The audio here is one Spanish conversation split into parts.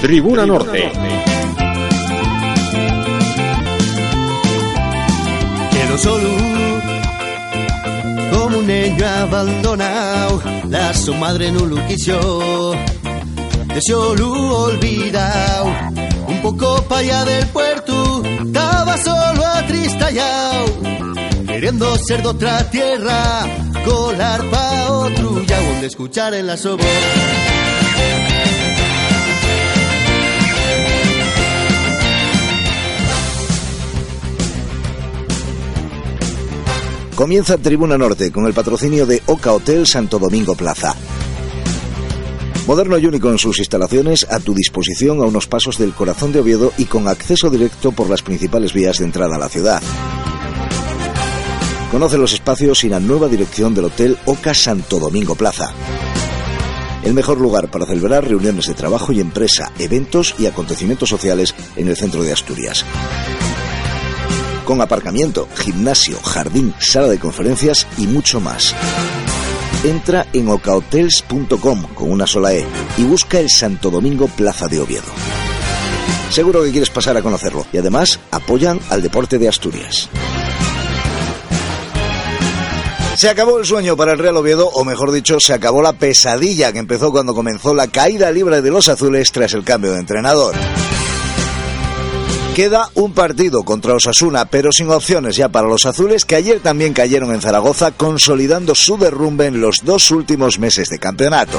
Tribuna Norte. Quedo solo un niño abandonado. La su madre no lo quiso. De solo olvidado. Un poco para allá del puerto. Estaba solo atristallado. Queriendo ser de otra tierra. Colar pa' otro. Ya donde escuchar en la sobo. Comienza Tribuna Norte con el patrocinio de Oca Hotel Santo Domingo Plaza. Moderno y único en sus instalaciones, a tu disposición a unos pasos del corazón de Oviedo y con acceso directo por las principales vías de entrada a la ciudad. Conoce los espacios y la nueva dirección del Hotel Oca Santo Domingo Plaza. El mejor lugar para celebrar reuniones de trabajo y empresa, eventos y acontecimientos sociales en el centro de Asturias con aparcamiento, gimnasio, jardín, sala de conferencias y mucho más. Entra en ocahotels.com con una sola E y busca el Santo Domingo Plaza de Oviedo. Seguro que quieres pasar a conocerlo y además apoyan al deporte de Asturias. Se acabó el sueño para el Real Oviedo, o mejor dicho, se acabó la pesadilla que empezó cuando comenzó la caída libre de los azules tras el cambio de entrenador. Queda un partido contra Osasuna, pero sin opciones ya para los azules que ayer también cayeron en Zaragoza, consolidando su derrumbe en los dos últimos meses de campeonato.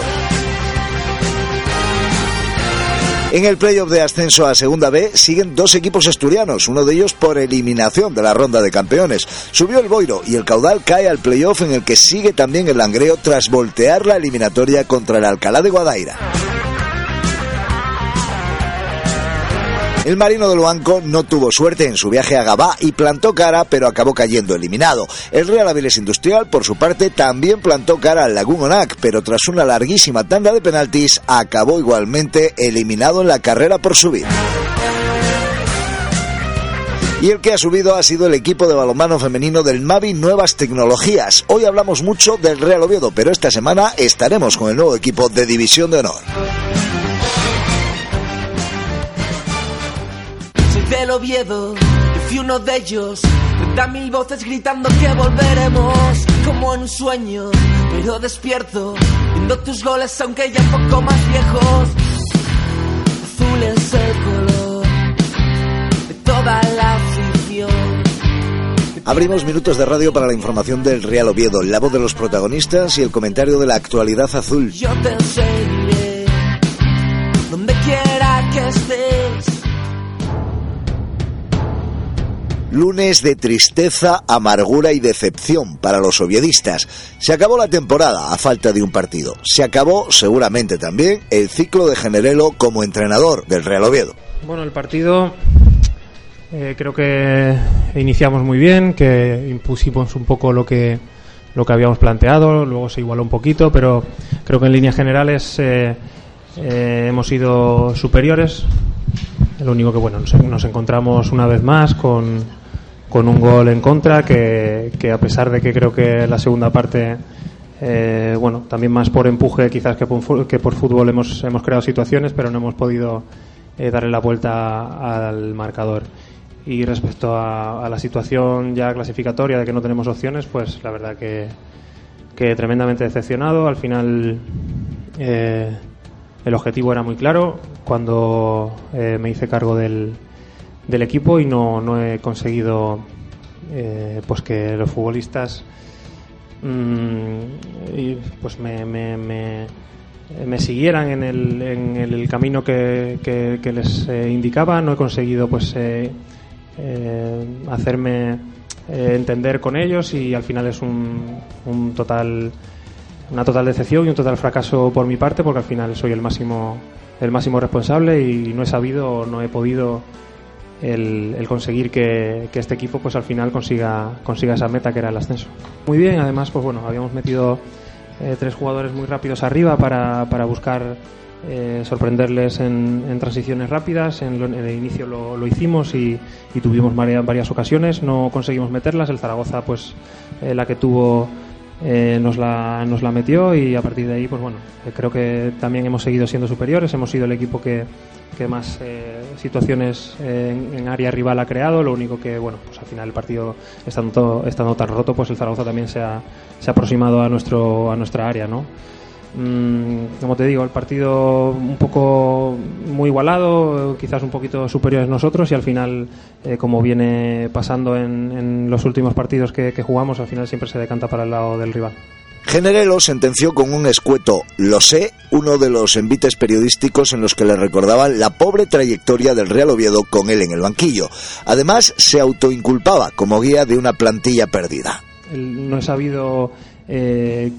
En el playoff de ascenso a Segunda B siguen dos equipos asturianos, uno de ellos por eliminación de la ronda de campeones. Subió el Boiro y el caudal cae al playoff en el que sigue también el Langreo tras voltear la eliminatoria contra el Alcalá de Guadaira. El marino de Luanco no tuvo suerte en su viaje a Gabá y plantó cara, pero acabó cayendo eliminado. El Real Aviles Industrial, por su parte, también plantó cara al Lagún Onac, pero tras una larguísima tanda de penaltis, acabó igualmente eliminado en la carrera por subir. Y el que ha subido ha sido el equipo de balonmano femenino del Mavi Nuevas Tecnologías. Hoy hablamos mucho del Real Oviedo, pero esta semana estaremos con el nuevo equipo de División de Honor. Del Oviedo. Yo fui uno de ellos. Da mil voces gritando que volveremos como en un sueño, pero despierto, viendo tus goles aunque ya un poco más viejos. Azul es el color de toda la afición. Abrimos minutos de radio para la información del Real Oviedo, la voz de los protagonistas y el comentario de la actualidad azul. Yo te seguiré Lunes de tristeza, amargura y decepción para los oviedistas. Se acabó la temporada a falta de un partido. Se acabó seguramente también el ciclo de Generelo como entrenador del Real Oviedo. Bueno, el partido eh, creo que iniciamos muy bien, que impusimos un poco lo que lo que habíamos planteado, luego se igualó un poquito, pero creo que en líneas generales eh, eh, hemos sido superiores. Lo único que bueno nos encontramos una vez más con, con un gol en contra que, que, a pesar de que creo que la segunda parte eh, bueno también más por empuje quizás que por, que por fútbol hemos, hemos creado situaciones pero no hemos podido eh, darle la vuelta al marcador. Y respecto a, la situación ya clasificatoria de que no tenemos opciones pues la verdad que, que tremendamente decepcionado. Al final eh, el objetivo era muy claro. Cuando eh, me hice cargo del del equipo y no, no he conseguido eh, pues que los futbolistas mm, pues me, me, me, siguieran en el, en el camino que, que, les eh, indicaba. No he conseguido pues eh, eh, hacerme entender con ellos y al final es un, un total una total decepción y un total fracaso por mi parte porque al final soy el máximo el máximo responsable y no he sabido no he podido el, conseguir que, este equipo pues al final consiga consiga esa meta que era el ascenso. Muy bien además pues bueno habíamos metido eh, tres jugadores muy rápidos arriba para, para buscar eh, sorprenderles en, transiciones rápidas. En, el inicio lo, hicimos y, tuvimos varias, ocasiones. No conseguimos meterlas. El Zaragoza pues eh, la que tuvo nos, la, nos la metió y a partir de ahí, pues bueno, creo que también hemos seguido siendo superiores, hemos sido el equipo que, más situaciones en, área rival ha creado, lo único que, bueno, pues al final el partido estando, estando tan roto, pues el Zaragoza también se ha, se ha aproximado a, nuestro, a nuestra área, ¿no? Mm, como te digo, el partido un poco muy igualado, quizás un poquito superiores nosotros y al final, eh, como viene pasando en, los últimos partidos que, jugamos, al final siempre se decanta para el lado del rival. Generelo sentenció con un escueto lo sé, uno de los envites periodísticos en los que le recordaban la pobre trayectoria del Real Oviedo con él en el banquillo. Además, se autoinculpaba como guía de una plantilla perdida. No he sabido eh,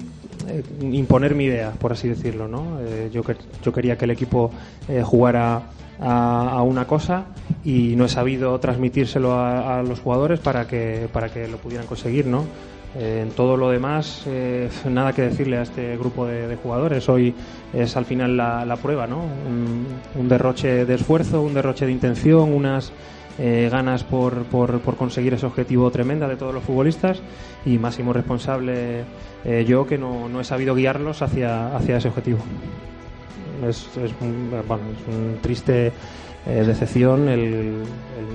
imponer mi idea, por así decirlo. ¿no? Eh, yo, quería que el equipo eh, jugara a, una cosa y no he sabido transmitírselo a, los jugadores para que, para que lo pudieran conseguir. ¿no? En todo lo demás, nada que decirle a este grupo de, jugadores. Hoy es al final la, prueba, ¿no? un, derroche de esfuerzo, un derroche de intención, unas eh, ganas por, por, conseguir ese objetivo tremenda de todos los futbolistas y máximo responsable eh, yo que no, no, he sabido guiarlos hacia, hacia ese objetivo. Es, un, bueno, es un triste eh, decepción el,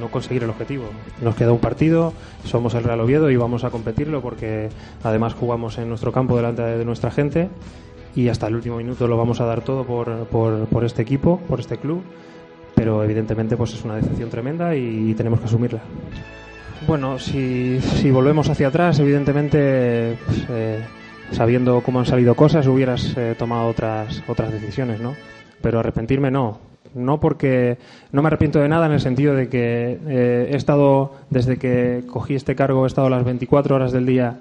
no conseguir el objetivo. Nos queda un partido, somos el Real Oviedo y vamos a competirlo porque además jugamos en nuestro campo delante de nuestra gente y hasta el último minuto lo vamos a dar todo por, por, por este equipo, por este club pero evidentemente pues es una decepción tremenda y tenemos que asumirla. Bueno, si, si volvemos hacia atrás, evidentemente, pues, eh, sabiendo cómo han salido cosas, hubieras eh, tomado otras, otras decisiones, ¿no? Pero arrepentirme no. No porque no me arrepiento de nada en el sentido de que eh, he estado, desde que cogí este cargo, he estado las 24 horas del día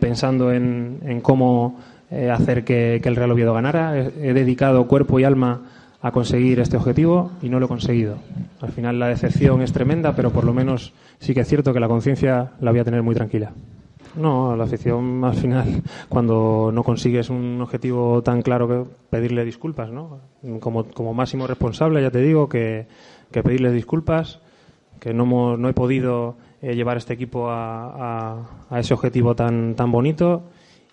pensando en, cómo hacer que, que, el Real Oviedo ganara. he dedicado cuerpo y alma a conseguir este objetivo y no lo he conseguido. Al final la decepción es tremenda, pero por lo menos sí que es cierto que la conciencia la voy a tener muy tranquila. No, la afición al final, cuando no consigues un objetivo tan claro que pedirle disculpas, ¿no? Como, como máximo responsable, ya te digo que, que pedirle disculpas, que no, no he podido eh, llevar este equipo a, a, ese objetivo tan, tan bonito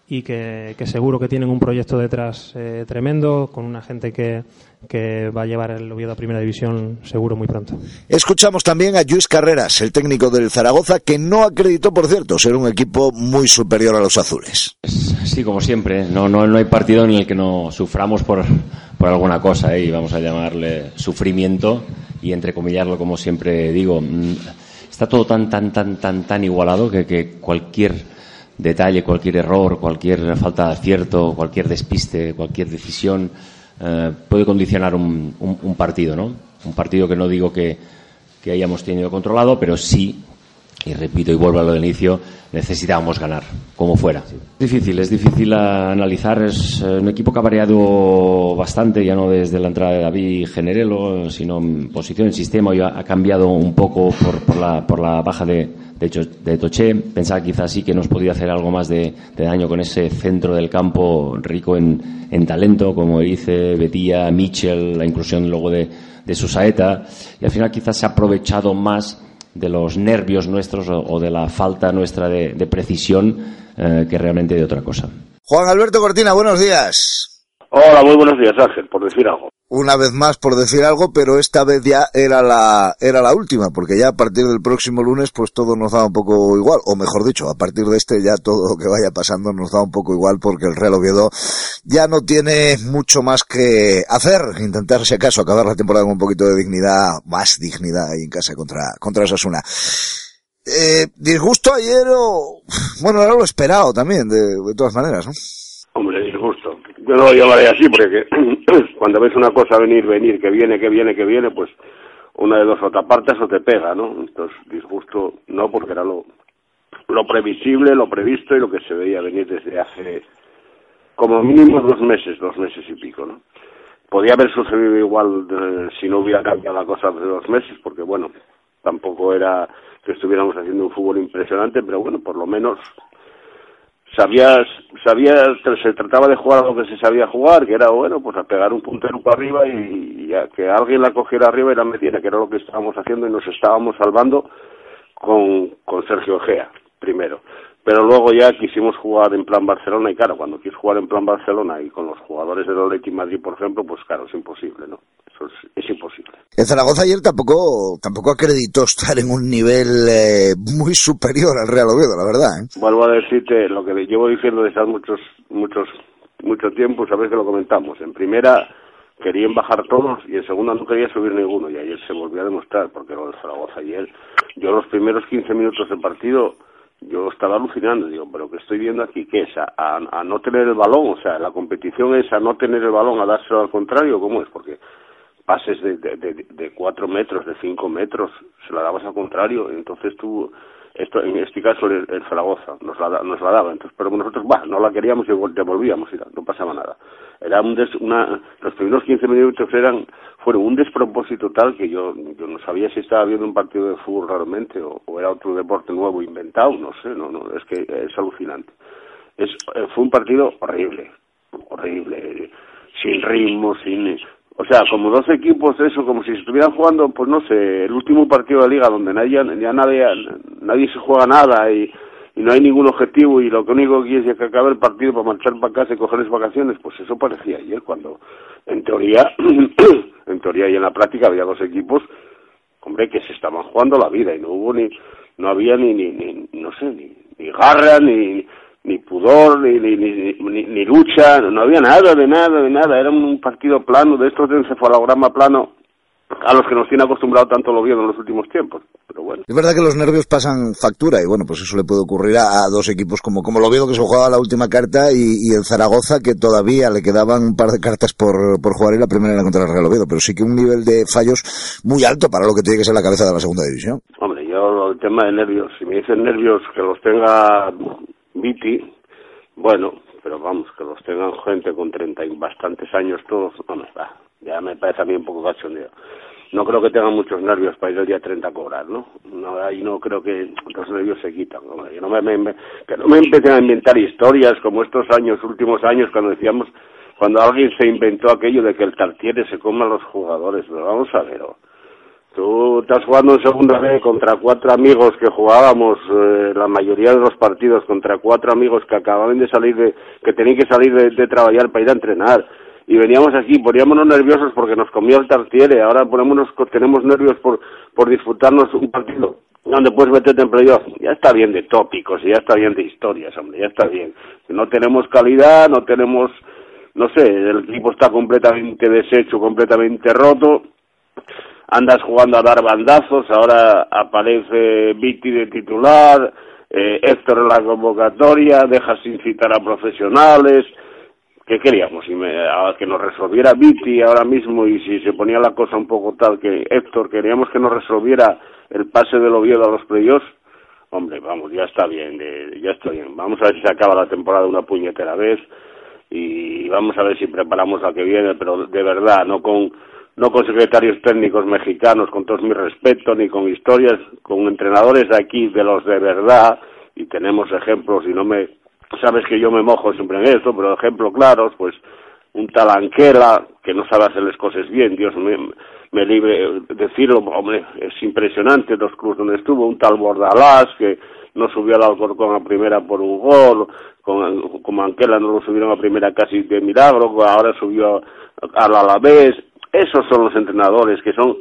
y que, seguro que tienen un proyecto detrás eh, tremendo, con una gente que, que va a llevar el Oviedo a Primera División seguro muy pronto. Escuchamos también a Luis Carreras, el técnico del Zaragoza, que no acreditó, por cierto, ser un equipo muy superior a los azules. Sí, como siempre, no, no, no hay partido en el que no suframos por, por alguna cosa, ¿eh? y vamos a llamarle sufrimiento y entrecomillarlo, como siempre digo. Mm, está todo tan, tan, tan, tan, tan igualado que, que cualquier detalle, cualquier error, cualquier falta de acierto, cualquier despiste, cualquier decisión eh, puede condicionar un, un, partido, ¿no? Un partido que no digo que hayamos tenido controlado, pero sí, y repito y vuelvo a lo del inicio, necesitábamos ganar, como fuera. Es difícil, es difícil analizar. Es eh, un equipo que ha variado bastante, ya no desde la entrada de David Generelo, sino en posición, en sistema, y ha cambiado un poco por, por, la, por la baja de, de, de Toché. Pensaba quizás sí que nos podía hacer algo más de, daño con ese centro del campo rico en, en talento, como dice Betía, Mitchell, la inclusión luego de, de Susaeta. Y al final quizás se ha aprovechado más de los nervios nuestros o, de la falta nuestra de, precisión eh, que realmente de otra cosa. Juan Alberto Cortina, buenos días. Hola, muy buenos días, Ángel, por decir algo. Una vez más por decir algo, pero esta vez ya era la, era la última, porque ya a partir del próximo lunes pues todo nos da un poco igual, o mejor dicho, a partir de este ya todo lo que vaya pasando nos da un poco igual porque el Real Oviedo ya no tiene mucho más que hacer, intentar si acaso acabar la temporada con un poquito de dignidad, más dignidad ahí en casa contra, contra Osasuna. Eh, disgusto ayer o... Bueno, era lo esperado también, de, de todas maneras, ¿no? Yo lo llamaré así porque cuando ves una cosa venir, venir, que viene, que viene, que viene, pues una de dos o te apartas o te pega, ¿no? Entonces, disgusto no, porque era lo, lo previsible, lo previsto y lo que se veía venir desde hace como mínimo dos meses, dos meses y pico, ¿no? Podía haber sucedido igual eh, si no hubiera cambiado la cosa hace dos meses, porque bueno, tampoco era que estuviéramos haciendo un fútbol impresionante, pero bueno, por lo menos sabías, sabías, se trataba de jugar lo que se sabía jugar, que era bueno, pues a pegar un puntero para arriba y, y a que alguien la cogiera arriba y la metiera, que era lo que estábamos haciendo y nos estábamos salvando con, con Sergio Gea, primero pero luego ya quisimos jugar en plan Barcelona y claro, cuando quieres jugar en plan Barcelona y con los jugadores del Atleti Madrid, por ejemplo, pues claro, es imposible, ¿no? Eso es, es imposible. El Zaragoza ayer tampoco, tampoco acreditó estar en un nivel eh, muy superior al Real Oviedo, la verdad. ¿eh? Vuelvo a decirte lo que llevo diciendo desde hace muchos, muchos, mucho tiempo, sabes que lo comentamos. En primera querían bajar todos y en segunda no quería subir ninguno y ayer se volvió a demostrar porque lo del Zaragoza ayer, yo los primeros 15 minutos del partido yo estaba alucinando, digo, pero que estoy viendo aquí, ¿qué es? A, a, no tener el balón, o sea, la competición es a no tener el balón, a dárselo al contrario, ¿cómo es? Porque pases de, de, de, de cuatro metros, de cinco metros, se la dabas al contrario, entonces tú esto en este caso el, el Zaragoza nos la, nos la daba. Entonces pero nosotros bah, no la queríamos y devolvíamos y no pasaba nada. Era un des, una los primeros 15 minutos eran fueron un despropósito tal que yo yo no sabía si estaba viendo un partido de fútbol realmente o, o era otro deporte nuevo inventado no sé no no es que es alucinante. Es fue un partido horrible horrible sin ritmo sin o sea, como dos equipos, eso, como si estuvieran jugando, pues no sé, el último partido de liga donde nadie, ya nadie, nadie se juega nada y, no hay ningún objetivo y lo único que quieres es que acabe el partido para marchar para casa y cogerles vacaciones, pues eso parecía ayer cuando, en teoría, en teoría y en la práctica había dos equipos, hombre, que se estaban jugando la vida y no hubo ni, no había ni, ni, ni no sé, ni, ni garra, ni, ni pudor, ni, ni, ni, ni, ni lucha, no había nada, de nada, de nada, era un partido plano, de estos de encefalograma plano, a los que nos tiene acostumbrado tanto el Oviedo en los últimos tiempos. Pero bueno. Es verdad que los nervios pasan factura y bueno, pues eso le puede ocurrir a, a dos equipos como, como el Oviedo que se jugaba la última carta y, y, el Zaragoza que todavía le quedaban un par de cartas por, por jugar y la primera era contra el Real Oviedo, pero sí que un nivel de fallos muy alto para lo que tiene que ser la cabeza de la segunda división. Hombre, yo el tema de nervios, si me dicen nervios que los tenga Viti, bueno, pero vamos, que los tengan gente con treinta y bastantes años todos, vamos, va, ya me parece a mí un poco cachondeo. No creo que tengan muchos nervios para ir el día 30 a cobrar, ¿no? no ahí no creo que los nervios se quitan. ¿no? no me, que no me empiecen a inventar historias como estos años, últimos años, cuando decíamos, cuando alguien se inventó aquello de que el Tartiere se coma a los jugadores. Pero vamos a ver, ¿o? Tú estás jugando en segunda vez contra cuatro amigos que jugábamos eh, la mayoría de los partidos contra cuatro amigos que acababan de salir de, que tenían que salir de, trabajar para ir a entrenar. Y veníamos aquí, poníamos nerviosos porque nos comió el tartiere, ahora ponémonos, tenemos nervios por, por disfrutarnos un partido donde puedes meterte en playoff. Ya está bien de tópicos, ya está bien de historias, hombre, ya está bien. No tenemos calidad, no tenemos, no sé, el equipo está completamente deshecho, completamente roto andas jugando a dar bandazos, ahora aparece Viti de titular, eh, Héctor en la convocatoria, deja sin citar a profesionales, ¿qué queríamos? Si me, que nos resolviera Viti ahora mismo y si se ponía la cosa un poco tal que Héctor, queríamos que nos resolviera el pase del Oviedo a los playoffs, hombre, vamos, ya está bien, de, ya está bien, vamos a ver si se acaba la temporada una puñetera vez y vamos a ver si preparamos la que viene, pero de verdad, no con no con secretarios técnicos mexicanos, con todos mis respetos, ni con historias, con entrenadores de aquí, de los de verdad, y tenemos ejemplos, y no me, sabes que yo me mojo siempre en esto, pero ejemplos claros, pues un talanquera que no sabe hacer las cosas bien, Dios me, me libre decirlo, hombre, es impresionante los clubes donde estuvo, un tal Bordalás que no subió al Alcorcón a primera por un gol, con, como Anquela no lo subieron a primera casi de milagro, ahora subió al Alavés, esos son los entrenadores que son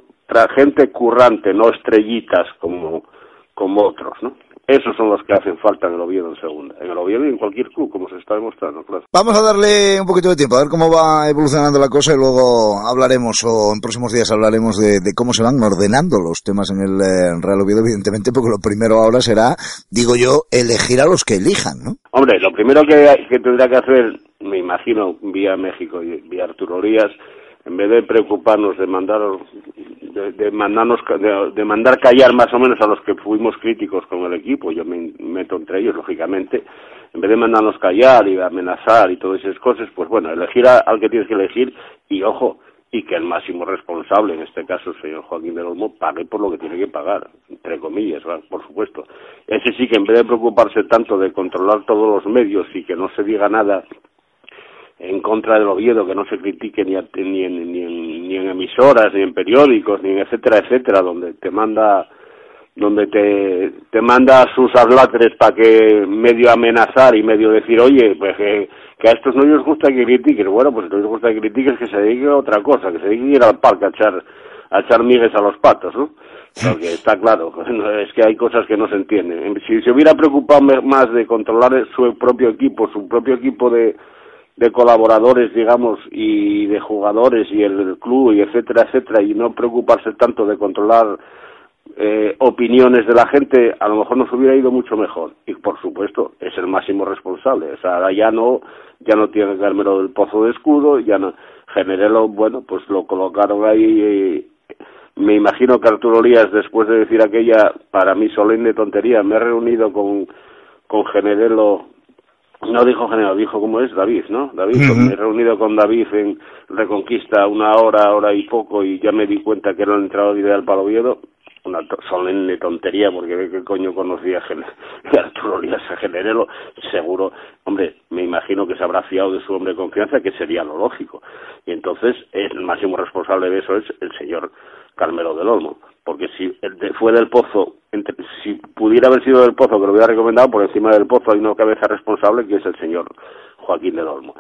gente currante, no estrellitas como, como otros, ¿no? esos son los que hacen falta en el Oviedo en segunda. En el Oviedo y en cualquier club, como se está demostrando, claro. Vamos a darle un poquito de tiempo, a ver cómo va evolucionando la cosa y luego hablaremos, o en próximos días hablaremos de, cómo se van ordenando los temas en el eh, Real Oviedo, evidentemente, porque lo primero ahora será, digo yo, elegir a los que elijan, ¿no? Hombre, lo primero que, que tendrá que hacer, me imagino, vía México y vía Arturo Rías, en vez de preocuparnos de mandar de, mandarnos de, mandar callar más o menos a los que fuimos críticos con el equipo yo me meto entre ellos lógicamente en vez de mandarnos callar y amenazar y todas esas cosas pues bueno elegir al que tienes que elegir y ojo y que el máximo responsable, en este caso el señor Joaquín del Olmo, pague por lo que tiene que pagar, entre comillas, por supuesto. Ese sí que en vez de preocuparse tanto de controlar todos los medios y que no se diga nada en contra del Oviedo, que no se critique ni, ni, en, ni, en, emisoras, ni en periódicos, ni en etcétera, etcétera, donde te manda donde te, te manda sus hablatres para que medio amenazar y medio decir, oye, pues que, que a estos no les gusta que critiquen. Bueno, pues no les gusta que critiques que se dedique a otra cosa, que se dedique a ir al parque a echar, a echar migues a los patos, ¿no? Porque está claro, es que hay cosas que no se entienden. Si se hubiera preocupado más de controlar su propio equipo, su propio equipo de, de colaboradores, digamos, y de jugadores y el club y etcétera, etcétera, y no preocuparse tanto de controlar eh, opiniones de la gente, a lo mejor nos hubiera ido mucho mejor. Y por supuesto, es el máximo responsable. O sea, ya no, ya no tiene Carmelo del Pozo de Escudo, ya no, Generelo, bueno, pues lo colocaron ahí. me imagino que Arturo Lías, después de decir aquella, para mí solemne tontería, me he reunido con, con Generelo no dijo general, dijo cómo es David, ¿no? David, me he reunido con David en Reconquista una hora, hora y poco y ya me di cuenta que era el entrenador ideal para Oviedo. Una solemne tontería porque ve que coño conocía a Arturo Lías a Generelo, seguro, hombre, me imagino que se habrá fiado de su hombre de confianza, que sería lo lógico. Y entonces el máximo responsable de eso es el señor Carmelo del Olmo porque si fue del Pozo, si pudiera haber sido del Pozo, que lo hubiera recomendado, por encima del Pozo hay una cabeza responsable que es el señor Joaquín del Olmo.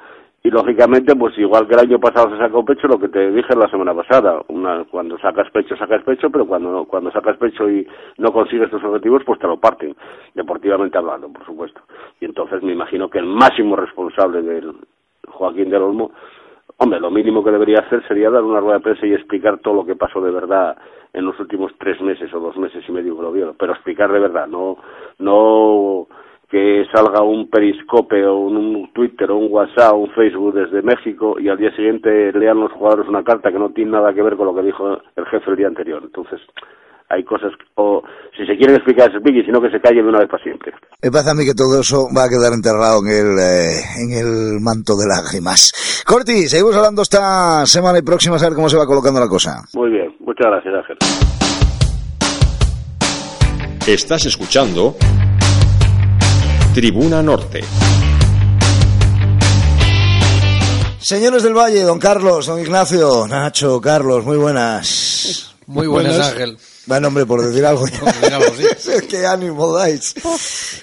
Y lógicamente, pues igual que el año pasado se sacó pecho, lo que te dije la semana pasada, una, cuando sacas pecho, sacas pecho, pero cuando, cuando sacas pecho y no consigues tus objetivos, pues te lo parten, deportivamente hablando, por supuesto. Y entonces me imagino que el máximo responsable del Joaquín del Olmo, hombre, lo mínimo que debería hacer sería dar una rueda de prensa y explicar todo lo que pasó de verdad en los últimos tres meses o dos meses y medio que lo vieron, pero explicar de verdad, no, no que salga un periscope o un Twitter o un WhatsApp o un Facebook desde México y al día siguiente lean los jugadores una carta que no tiene nada que ver con lo que dijo el jefe el día anterior. Entonces, hay cosas, o si se quieren explicar, se explique, sino que se calle de una vez para siempre. Me parece a mí que todo eso va a quedar enterrado en el, eh, en el manto de lágrimas. Corti, seguimos hablando esta semana y próxima a ver cómo se va colocando la cosa. Muy bien, muchas gracias, Ángel. Estás escuchando Tribuna Norte. Señores del Valle, don Carlos, don Ignacio, Nacho, Carlos, muy buenas. Muy buenas, Ángel. Bueno, hombre, por decir algo. Qué ánimo dais.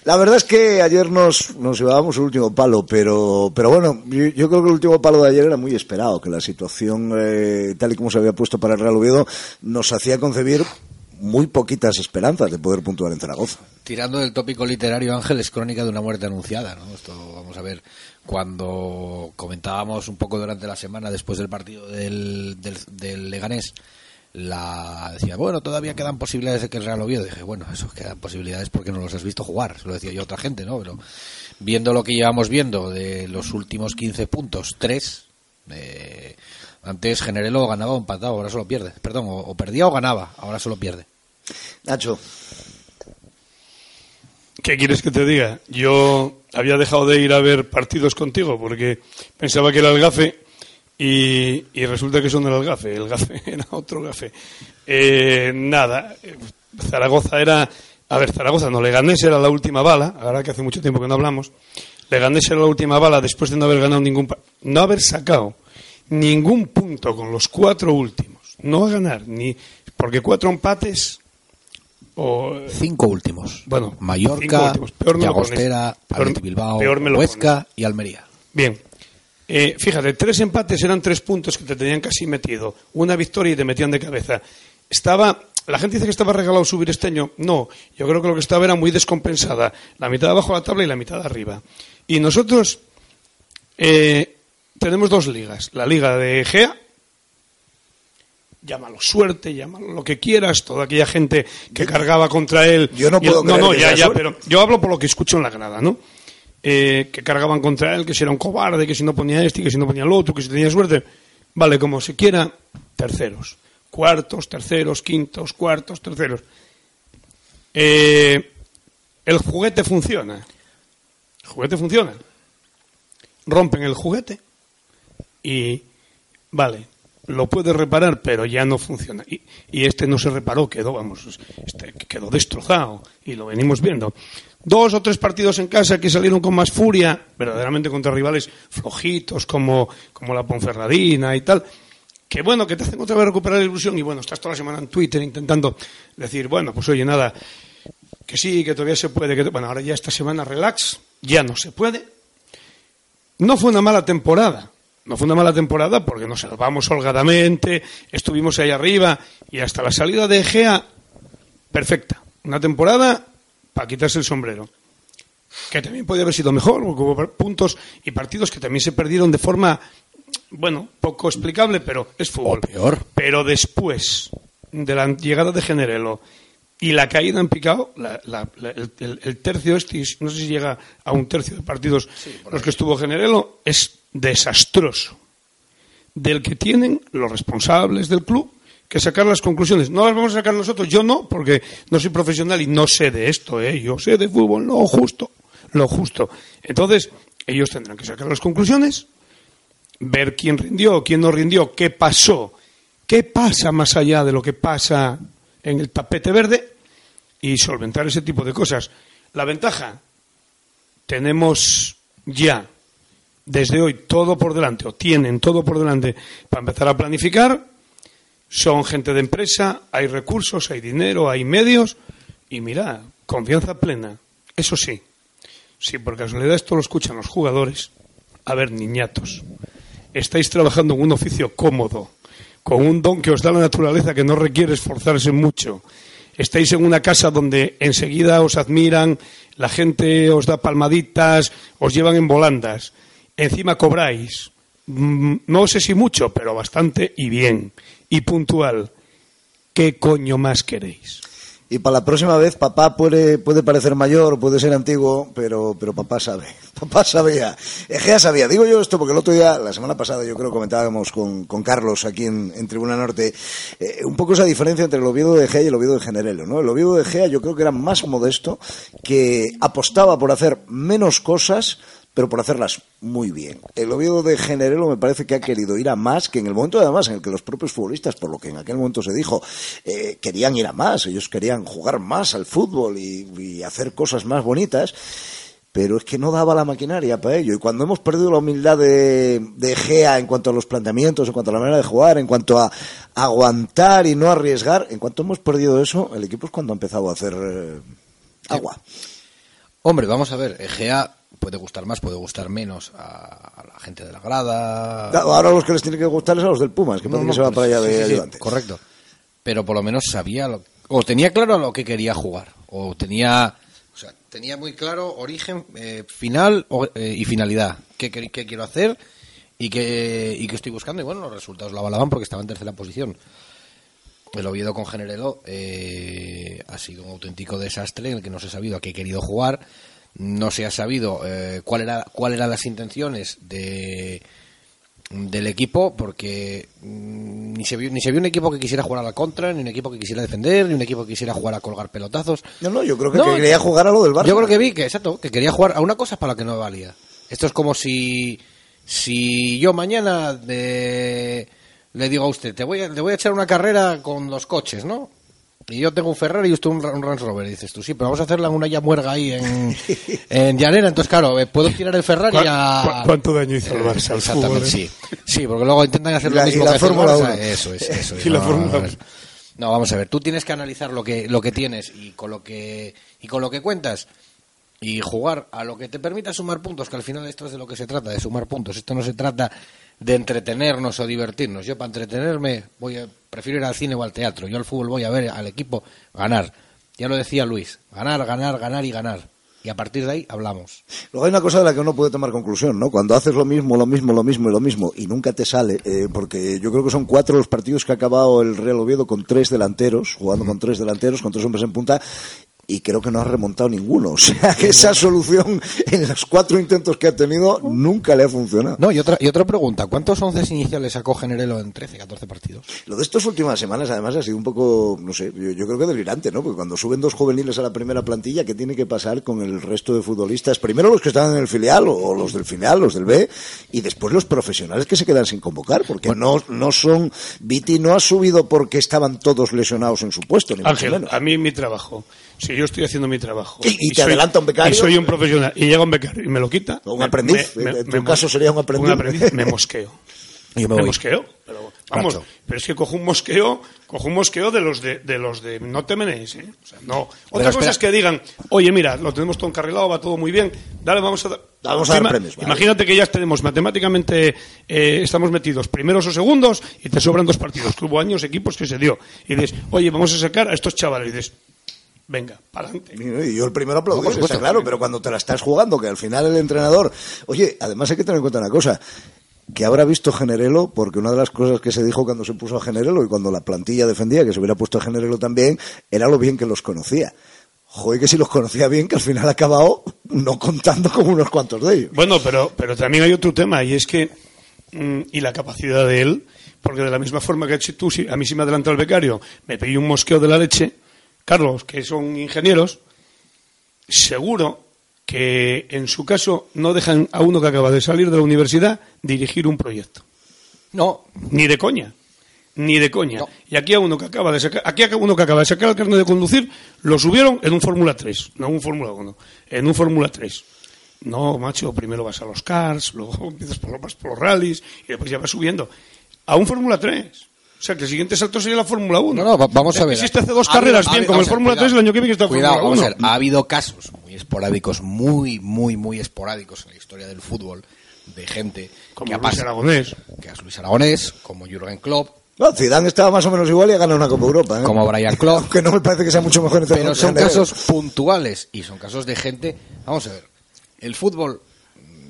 La verdad es que ayer nos, nos llevábamos el último palo, pero, pero bueno, yo, creo que el último palo de ayer era muy esperado, que la situación, eh, tal y como se había puesto para el Real Oviedo, nos hacía concebir muy poquitas esperanzas de poder puntuar en Zaragoza. Tirando del tópico literario, Ángel, es crónica de una muerte anunciada, ¿no? Esto vamos a ver cuando comentábamos un poco durante la semana después del partido del, del, del Leganés la decía, bueno, todavía quedan posibilidades de que el Real Oviedo. Dije, bueno, eso quedan posibilidades porque no los has visto jugar, se lo decía yo a otra gente, ¿no? Pero viendo lo que llevamos viendo de los últimos 15 puntos, 3, eh, antes Generelo ganaba o empatado, ahora solo pierde. Perdón, o, perdía o ganaba, ahora solo pierde. Nacho. ¿Qué quieres que te diga? Yo había dejado de ir a ver partidos contigo porque pensaba que era el gafe y, resulta que son del gafe. El gafe era otro gafe. Eh, nada, Zaragoza era. A ver, Zaragoza no, Leganés era la última bala, ahora que hace mucho tiempo que no hablamos. Leganés era la última bala después de no haber ganado ningún. No haber sacado ningún punto con los cuatro últimos. No a ganar, ni. Porque cuatro empates. O, cinco últimos. Bueno, Mallorca, Llagostera, Bilbao, Huesca y Almería. Bien. Eh, fíjate, tres empates eran tres puntos que te tenían casi metido. Una victoria y te metían de cabeza. Estaba La gente dice que estaba regalado subir este año. No, yo creo que lo que estaba era muy descompensada. La mitad de abajo de la tabla y la mitad de arriba. Y nosotros eh, tenemos dos ligas. La liga de Egea, llámalo suerte, llámalo lo que quieras, toda aquella gente que cargaba contra él. Yo no Y- puedo No, creer no, que ya, ya, pero yo hablo por lo que escucho en la grada, ¿no? Eh, que cargaban contra él, que si era un cobarde, que si no ponía este, que si no ponía el otro, que si tenía suerte. Vale, como se quiera, terceros. Cuartos, terceros, quintos, cuartos, terceros. Eh, el juguete funciona. El juguete funciona. Rompen el juguete y, vale, lo puedes reparar, pero ya no funciona. Y, y este no se reparó, quedó, vamos, este quedó destrozado y lo venimos viendo. Dos o tres partidos en casa que salieron con más furia, verdaderamente contra rivales flojitos como, como la Ponferradina y tal, que bueno, que te hacen otra vez recuperar la ilusión y bueno, estás toda la semana en Twitter intentando decir, bueno, pues oye, nada, que sí, que todavía se puede, que bueno, ahora ya esta semana relax, ya no se puede. No fue una mala temporada, no fue una mala temporada porque nos salvamos holgadamente, estuvimos ahí arriba y hasta la salida de Egea, perfecta. Una temporada para quitarse el sombrero. Que también podía haber sido mejor, porque hubo puntos y partidos que también se perdieron de forma, bueno, poco explicable, pero es fútbol. peor. Pero después de la llegada de Generelo y la caída en picado, la- la- la- el, tercio este, no sé si llega a un tercio de partidos los que estuvo Generelo, es desastroso. Del que tienen los responsables del club que sacar las conclusiones. No las vamos a sacar nosotros, yo no, porque no soy profesional y no sé de esto, ¿eh? yo sé de fútbol, lo justo, lo justo. Entonces, ellos tendrán que sacar las conclusiones, ver quién rindió, quién no rindió, qué pasó, qué pasa más allá de lo que pasa en el tapete verde y solventar ese tipo de cosas. La ventaja, tenemos ya desde hoy todo por delante, o tienen todo por delante para empezar a planificar. Son gente de empresa, hay recursos, hay dinero, hay medios, y mira, confianza plena. Eso sí, si por casualidad esto lo escuchan los jugadores, a ver, niñatos, estáis trabajando en un oficio cómodo, con un don que os da la naturaleza que no requiere esforzarse mucho. Estáis en una casa donde enseguida os admiran, la gente os da palmaditas, os llevan en volandas. Encima cobráis. Mm, No sé si mucho, pero bastante y bien. Y puntual. ¿Qué coño más queréis? Y para la próxima vez, papá puede, puede parecer mayor, puede ser antiguo, pero, pero papá sabe. Papá sabía. Egea sabía. Digo yo esto porque el otro día, la semana pasada, yo creo comentábamos con, con Carlos aquí en, en Tribuna Norte, eh, un poco esa diferencia entre el Oviedo de Egea y el Oviedo de Generelo. ¿no? El Oviedo de Egea yo creo que era más modesto, que apostaba por hacer menos cosas, pero por hacerlas muy bien. El Oviedo de Generelo me parece que ha querido ir a más, que en el momento además en el que los propios futbolistas, por lo que en aquel momento se dijo, eh, querían ir a más, ellos querían jugar más al fútbol y, hacer cosas más bonitas, pero es que no daba la maquinaria para ello. Y cuando hemos perdido la humildad de, de Gea en cuanto a los planteamientos, en cuanto a la manera de jugar, en cuanto a aguantar y no arriesgar, en cuanto hemos perdido eso, el equipo es cuando ha empezado a hacer eh, agua. Hombre, vamos a ver, Egea puede gustar más, puede gustar menos a, a la gente de la grada. Ahora los que les tiene que gustar es a los del Pumas, que No, parece no, que se va pues, para allá sí, de sí, correcto. Pero por lo menos sabía, lo- o tenía claro lo que quería jugar, o tenía, o sea, tenía muy claro origen, eh, final o- eh, y finalidad. ¿Qué, qué- qué quiero hacer y qué, y qué estoy buscando? Y bueno, los resultados lo avalaban porque estaba en tercera posición. El Oviedo con Generelo eh, ha sido un auténtico desastre en el que no se ha sabido a qué ha querido jugar, no se ha sabido eh, cuál era cuáles eran las intenciones de del equipo porque mm, ni se vio ni se vio un equipo que quisiera jugar a la contra ni un equipo que quisiera defender ni un equipo que quisiera jugar a colgar pelotazos. No, no, yo creo que No, quería jugar a lo del Barça. yo creo que vi que exacto que quería jugar a una cosa para la que no valía. Esto es como si si yo mañana de- le digo a usted te voy a, te voy a echar una carrera con los coches no y yo tengo un Ferrari y usted un, un Range Rover. Y dices tú, sí, pero vamos a hacerla en una yamuerga ahí en, en llanera. Entonces, claro, eh, puedo tirar el Ferrari ¿Cuán- a... cuán- ¿Cuánto daño hizo el Barça al Exactamente, fútbol? eh? sí. Sí, porque luego intentan hacer la- lo mismo y la que hace el Fórmula Barça. Eso es, eso es. Y la No, Fórmula uno. no. No, vamos a ver, tú tienes que analizar lo que, lo que tienes y con lo que, y con lo que cuentas. y jugar a lo que te permita sumar puntos, que al final esto es de lo que se trata, de sumar puntos. Esto no se trata de entretenernos o divertirnos. Yo para entretenerme voy a, prefiero ir al cine o al teatro. Yo al fútbol voy a ver al equipo ganar. Ya lo decía Luis, ganar, ganar, ganar y ganar. Y a partir de ahí hablamos. Luego hay una cosa de la que uno puede tomar conclusión, ¿no? Cuando haces lo mismo, lo mismo, lo mismo y lo mismo y nunca te sale, eh, porque yo creo que son cuatro los partidos que ha acabado el Real Oviedo con tres delanteros, jugando con tres delanteros, con tres hombres en punta, y creo que no ha remontado ninguno. O sea, que esa solución en los cuatro intentos que ha tenido nunca le ha funcionado. No, y otra, y otra pregunta, ¿cuántos once iniciales sacó Generelo en 13, 14 partidos? Lo de estas últimas semanas, además, ha sido un poco, no sé, yo, yo creo que delirante, ¿no? Porque cuando suben dos juveniles a la primera plantilla, ¿qué tiene que pasar con el resto de futbolistas? Primero los que están en el filial, o los del filial, los del B, y después los profesionales que se quedan sin convocar, porque no, no son... Viti no ha subido porque estaban todos lesionados en su puesto, ni mucho Ángel, menos. a mí mi trabajo, si yo estoy haciendo mi trabajo Y- y te soy- adelanta un becario. y soy un profesional y llega un becario y me lo quita, O un me- aprendiz, me- me- en tu me caso sería un aprendiz. me mosqueo. Yo me me voy. mosqueo, pero vamos, Macho. pero es que cojo un mosqueo, cojo un mosqueo de los de, de los de no te menees, ¿eh? O sea, no. Otra cosa espera. es que digan, oye, mira, lo tenemos todo encarrilado, va todo muy bien, dale, vamos a dar. Vamos a dar premios, vale. Imagínate que ya tenemos matemáticamente, eh, estamos metidos primeros o segundos y te sobran dos partidos. Que hubo años, equipos que se dio. Y dices, oye, vamos a sacar a estos chavales. Y dices, venga, para adelante. Y yo el primero aplaudo, No, está claro, pero cuando te la estás jugando, que al final el entrenador... Oye, además hay que tener en cuenta una cosa, que habrá visto Generelo, porque una de las cosas que se dijo cuando se puso a Generelo y cuando la plantilla defendía que se hubiera puesto a Generelo también, era lo bien que los conocía. Joder, que si los conocía bien, que al final ha acabado no contando con unos cuantos de ellos. Bueno, pero, pero también hay otro tema y es que, mm, y la capacidad de él, porque de la misma forma que tú, a mí sí me adelantó el becario, me pedí un mosqueo de la leche, Carlos, que son ingenieros, seguro que en su caso no dejan a uno que acaba de salir de la universidad dirigir un proyecto. No, Ni de coña. Ni de coña. No. Y aquí a uno que acaba de sacar, aquí a uno que acaba de sacar el carnet de conducir, lo subieron en un Fórmula 3, no en un Fórmula 1, en un Fórmula 3. No, macho, primero vas a los cars, luego empiezas por, vas por los rallies y después ya vas subiendo. A un Fórmula 3. O sea, que el siguiente salto sería la Fórmula 1. No, no, va- vamos a ver. Si este hace dos Ha habido- carreras ha bien habido- como el vamos Fórmula cuidado. 3, el año que viene está en Cuidado, Fórmula vamos 1. a ver. Ha habido casos muy esporádicos, muy, muy, muy esporádicos en la historia del fútbol, de gente Como que Luis pasado- Aragonés. que es Luis Aragonés, como Jürgen Klopp, No, Zidane estaba más o menos igual y ha ganado una Copa Europa. ¿eh? como Brian Klopp, Aunque no me parece que sea mucho mejor pero entrenador son que casos puntuales y son casos de gente. Vamos a ver, el fútbol,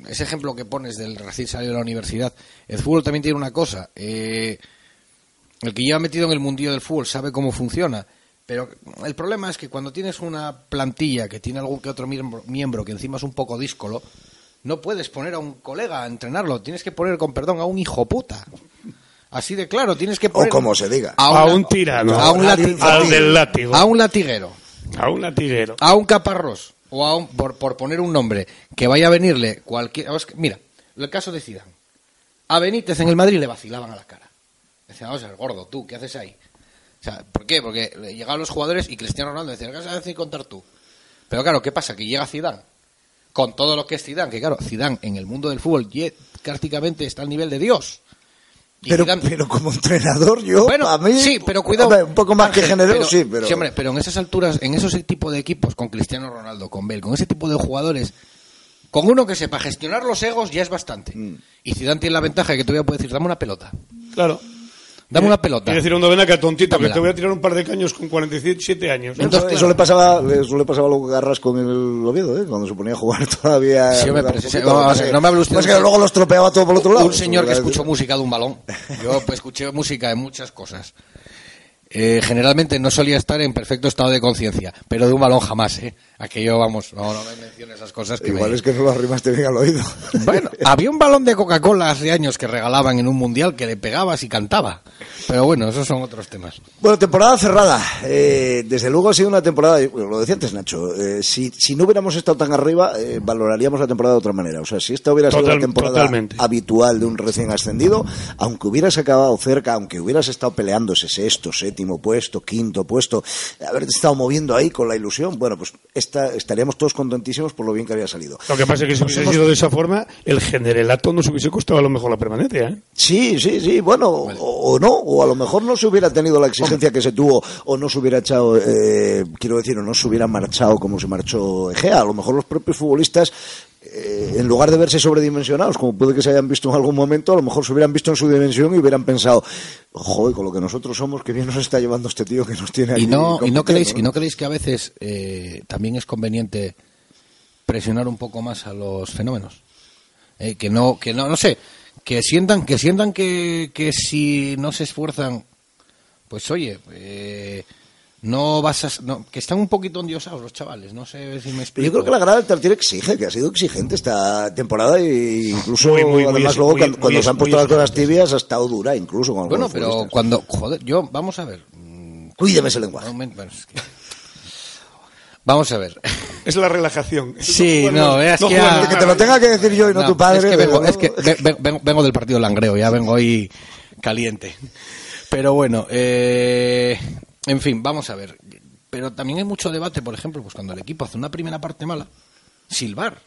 ese ejemplo que pones del recién salido de la universidad, el fútbol también tiene una cosa. eh, el que lleva metido en el mundillo del fútbol sabe cómo funciona. Pero el problema es que cuando tienes una plantilla que tiene algún que otro miembro, miembro que encima es un poco díscolo, no puedes poner a un colega a entrenarlo. Tienes que poner, con perdón, a un hijo puta. Así de claro, tienes que poner... como se diga. A un tirano. A un, lati- Al del látigo. a un latiguero A un latiguero. a un caparrós o a un, por, por poner un nombre que vaya a venirle cualquier mira el caso de Zidane a Benítez en el Madrid le vacilaban a la cara decían vamos a ver gordo tú qué haces ahí o sea ¿por qué? porque llegaban los jugadores y Cristiano Ronaldo decía ¿qué vas a decir contar tú? pero claro ¿qué pasa? que llega Zidane con todo lo que es Zidane que claro Zidane en el mundo del fútbol prácticamente está al nivel de Dios Y Pero, Zidane- pero como entrenador, yo, bueno, a mí, sí, pero cuidado. hombre, un poco más que generoso, pero- sí, pero... hombre, pero en esas alturas, en esos tipo de equipos, con Cristiano Ronaldo, con Bale, con ese tipo de jugadores, con uno que sepa gestionar los egos ya es bastante. Mm. Y Zidane tiene la ventaja de que todavía puede decir, dame una pelota. Claro. Dame una pelota. Y decir un ven acá, tontito, que Dámela. te voy a tirar un par de caños con 47 años. Eso- Entonces, eso, le pasaba, eso le pasaba a los Garras con el Oviedo, ¿eh? cuando se ponía a jugar todavía. Sí, poquito, ver, que- no me hable usted de que un- luego los tropeaba todo por el otro lado. Un señor que escuchó música de un balón. Yo pues, escuché música de muchas cosas. Eh, generalmente no solía estar en perfecto estado de conciencia, pero de un balón jamás, ¿eh? Aquello, vamos, no, no me menciones esas cosas que Igual me- es que no lo arrimaste bien al oído. Bueno, había un balón de Coca-Cola hace años que regalaban en un mundial que le pegabas y cantaba. Pero bueno, esos son otros temas. Bueno, temporada cerrada. Eh, desde luego ha sido una temporada, lo decía antes Nacho, eh, si, si no hubiéramos estado tan arriba, eh, valoraríamos la temporada de otra manera. O sea, si esta hubiera sido la temporada totalmente. habitual de un recién ascendido, aunque hubieras acabado cerca, aunque hubieras estado peleando ese sexto, séptimo puesto, quinto puesto, haberte estado moviendo ahí con la ilusión, bueno, pues es- está, estaríamos todos contentísimos por lo bien que había salido. Lo que pasa es que si hubiese sido de esa forma, el generelato nos hubiese costado a lo mejor la permanencia. ¿eh? Sí, sí, sí, bueno, o, o no, o a lo mejor no se hubiera tenido la exigencia que se tuvo, o no se hubiera echado, eh, quiero decir, o no se hubiera marchado como se marchó Egea. A lo mejor los propios futbolistas eh, en lugar de verse sobredimensionados, como puede que se hayan visto en algún momento, a lo mejor se hubieran visto en su dimensión y hubieran pensado, joder, con lo que nosotros somos, que bien nos está llevando este tío que nos tiene aquí. Y no, y no, creéis, y no creéis que a veces eh, también es conveniente presionar un poco más a los fenómenos. Eh, que no, que no, no sé, que sientan, que sientan que, que si no se esfuerzan, pues oye, eh, no vas a, no, que están un poquito endiosados los chavales, no sé si me explico. Yo creo que la grada del Tartiere exige, que ha sido exigente esta temporada e incluso Muy, muy, muy además luego muy- cuando, muy cuando ex- se han puesto las cosas tibias ha estado dura incluso con Bueno, pero futbolistas. cuando, joder, yo, vamos a ver. Cuídeme ese lenguaje. Bueno, es que- Vamos a ver. Es la relajación. Sí, no, más- veas no que ya- te lo tenga que decir yo y no, tu padre. Es que, vengo, pero- es que ve- ve- vengo, vengo del partido Langreo, ya vengo ahí caliente. Pero bueno, eh, en fin, vamos a ver. Pero también hay mucho debate, por ejemplo, pues cuando el equipo hace una primera parte mala, silbar.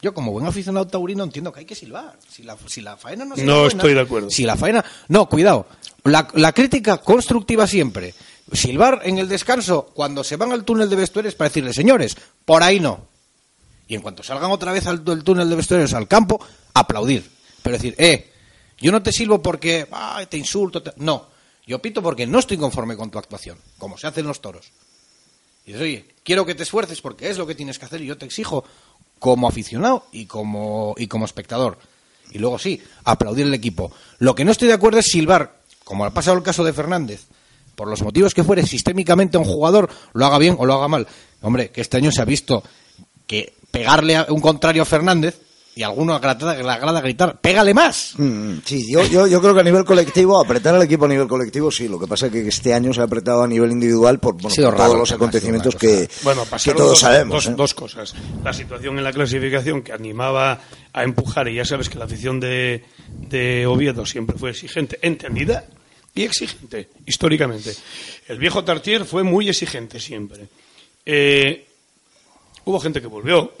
Yo, como buen aficionado taurino, entiendo que hay que silbar. Si la, si la faena no se No estoy de acuerdo. Si la faena. No, cuidado. La, la crítica constructiva siempre. Silbar en el descanso cuando se van al túnel de vestuarios para decirle, señores, por ahí no. Y en cuanto salgan otra vez al del túnel de vestuarios al campo, aplaudir. Pero decir, eh, yo no te silbo porque ay, te insulto. te-". No, yo pito porque no estoy conforme con tu actuación, como se hacen los toros. Y dices, oye, quiero que te esfuerces porque es lo que tienes que hacer y yo te exijo como aficionado y como, y como espectador. Y luego sí, aplaudir el equipo. Lo que no estoy de acuerdo es silbar, como ha pasado el caso de Fernández, por los motivos que fuere sistémicamente un jugador, lo haga bien o lo haga mal. Hombre, que este año se ha visto que pegarle a un contrario a Fernández y a alguno le agrada, gritar, pégale más. Mm, Sí, yo, yo, yo creo que a nivel colectivo, apretar al equipo a nivel colectivo, sí. Lo que pasa es que este año se ha apretado a nivel individual por, bueno, por raro todos los acontecimientos que, Bueno, que pasaron todos dos, sabemos. dos- ¿eh? dos cosas. La situación en la clasificación que animaba a empujar, y ya sabes que la afición de, de Oviedo siempre fue exigente, entendida y exigente, históricamente. El viejo Tartier fue muy exigente siempre. Eh, hubo gente que volvió,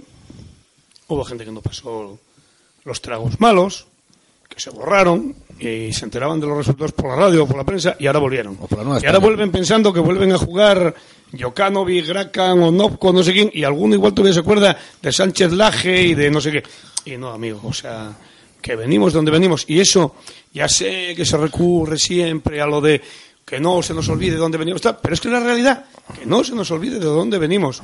hubo gente que no pasó los tragos malos, que se borraron y se enteraban de los resultados por la radio o por la prensa y ahora volvieron. O por la Nueva y ahora vuelven pensando que vuelven a jugar Jokanovic, Grakan o Nopko, no sé quién, y alguno igual todavía se acuerda de Sánchez Laje y de no sé qué. Y no, amigo, o sea, que venimos de donde venimos. Y eso, ya sé que se recurre siempre a lo de que no se nos olvide de dónde venimos, pero es que la realidad, que no se nos olvide de dónde venimos.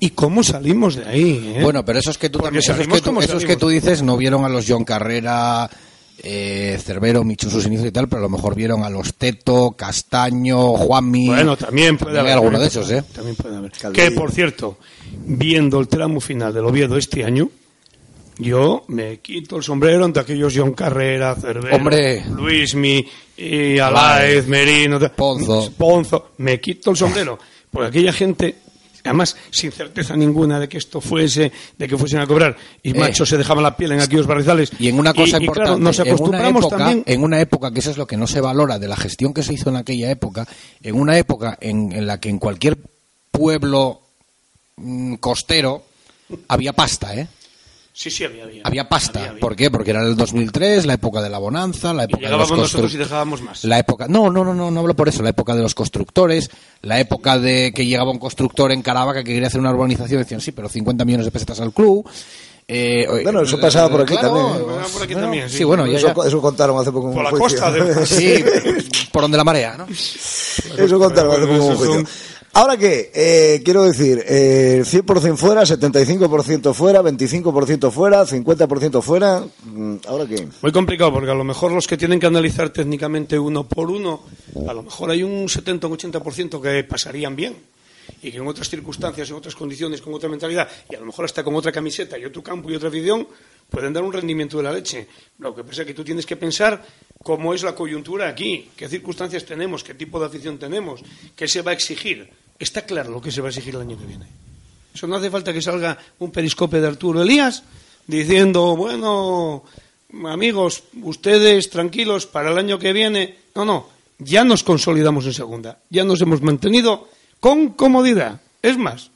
¿Y cómo salimos de ahí? eh? Bueno, pero esos que tú, Porque también, esos salimos que tú, esos que tú dices no vieron a los John Carrera, eh, Cervero, Michu sus inicios y tal, pero a lo mejor vieron a los Teto, Castaño, Juanmi. Bueno, también puede También haber. alguno de esos, ¿eh? También puede haber. Que, por cierto, viendo el tramo final del Oviedo este año, yo me quito el sombrero ante aquellos John Carrera, Cervero, Hombre. Luismi, y Alaez, Merino. Ponzo. Ponzo. Me quito el sombrero. Porque aquella gente, además, sin certeza ninguna de que esto fuese, de que fuesen a cobrar, y Eh. macho se dejaban la piel en aquellos barrizales. Y en una cosa y, importante, claro, nos en una acostumbramos época, también en una época que eso es lo que no se valora de la gestión que se hizo en aquella época, en una época en, en la que en cualquier pueblo mm, costero había pasta, ¿eh? Sí, sí, había, había. Había pasta. Había, había. ¿Por qué? Porque era el 2003, la época de la bonanza, la Y época de los llegábamos nosotros y dejábamos más. La época, no, no, no, no, no hablo por eso, la época de los constructores, la época de que llegaba un constructor en Caravaca que quería hacer una urbanización, decían, sí, pero 50 millones de pesetas al club. Eh, Bueno, eso pasaba por aquí claro, también, ¿eh? Pasaba por aquí bueno, también, sí. sí, bueno, ya, eso, ya. eso contaron hace poco Por un la juicio. costa, además. Sí, por donde la marea, ¿no? Eso contaron hace poco un juicio. Ahora qué, eh, quiero decir, eh, 100% fuera, 75% fuera, 25% fuera, 50% fuera. mm, ¿Ahora qué? Muy complicado, porque a lo mejor los que tienen que analizar técnicamente uno por uno, a lo mejor hay un 70 o un 80% que pasarían bien. Y que en otras circunstancias, en otras condiciones, con otra mentalidad, y a lo mejor hasta con otra camiseta y otro campo y otra afición, pueden dar un rendimiento de la leche. Lo que pasa es que tú tienes que pensar cómo es la coyuntura aquí, qué circunstancias tenemos, qué tipo de afición tenemos, qué se va a exigir. Está claro lo que se va a exigir el año que viene. Eso no hace falta que salga un periscope de Arturo Elías diciendo, bueno, amigos, ustedes tranquilos para el año que viene. No, no, ya nos consolidamos en segunda, ya nos hemos mantenido con comodidad. Es más,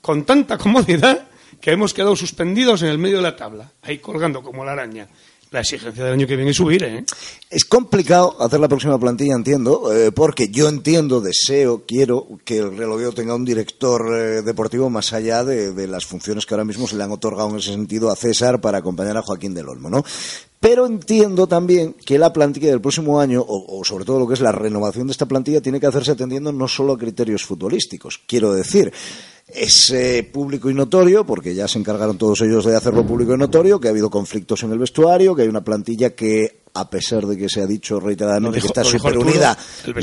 con tanta comodidad que hemos quedado suspendidos en el medio de la tabla, ahí colgando como la araña. La exigencia del año que viene es subir, ¿eh? Es complicado hacer la próxima plantilla, entiendo, eh, porque yo entiendo, deseo, quiero que el Reloveo tenga un director eh, deportivo más allá de, las funciones que ahora mismo se le han otorgado en ese sentido a César para acompañar a Joaquín del Olmo, ¿no? Pero entiendo también que la plantilla del próximo año, o, sobre todo lo que es la renovación de esta plantilla, tiene que hacerse atendiendo no solo a criterios futbolísticos. Quiero decir, es eh, público y notorio, porque ya se encargaron todos ellos de hacerlo público y notorio, que ha habido conflictos en el vestuario, que hay una plantilla que, a pesar de que se ha dicho reiteradamente dijo, que está súper unida,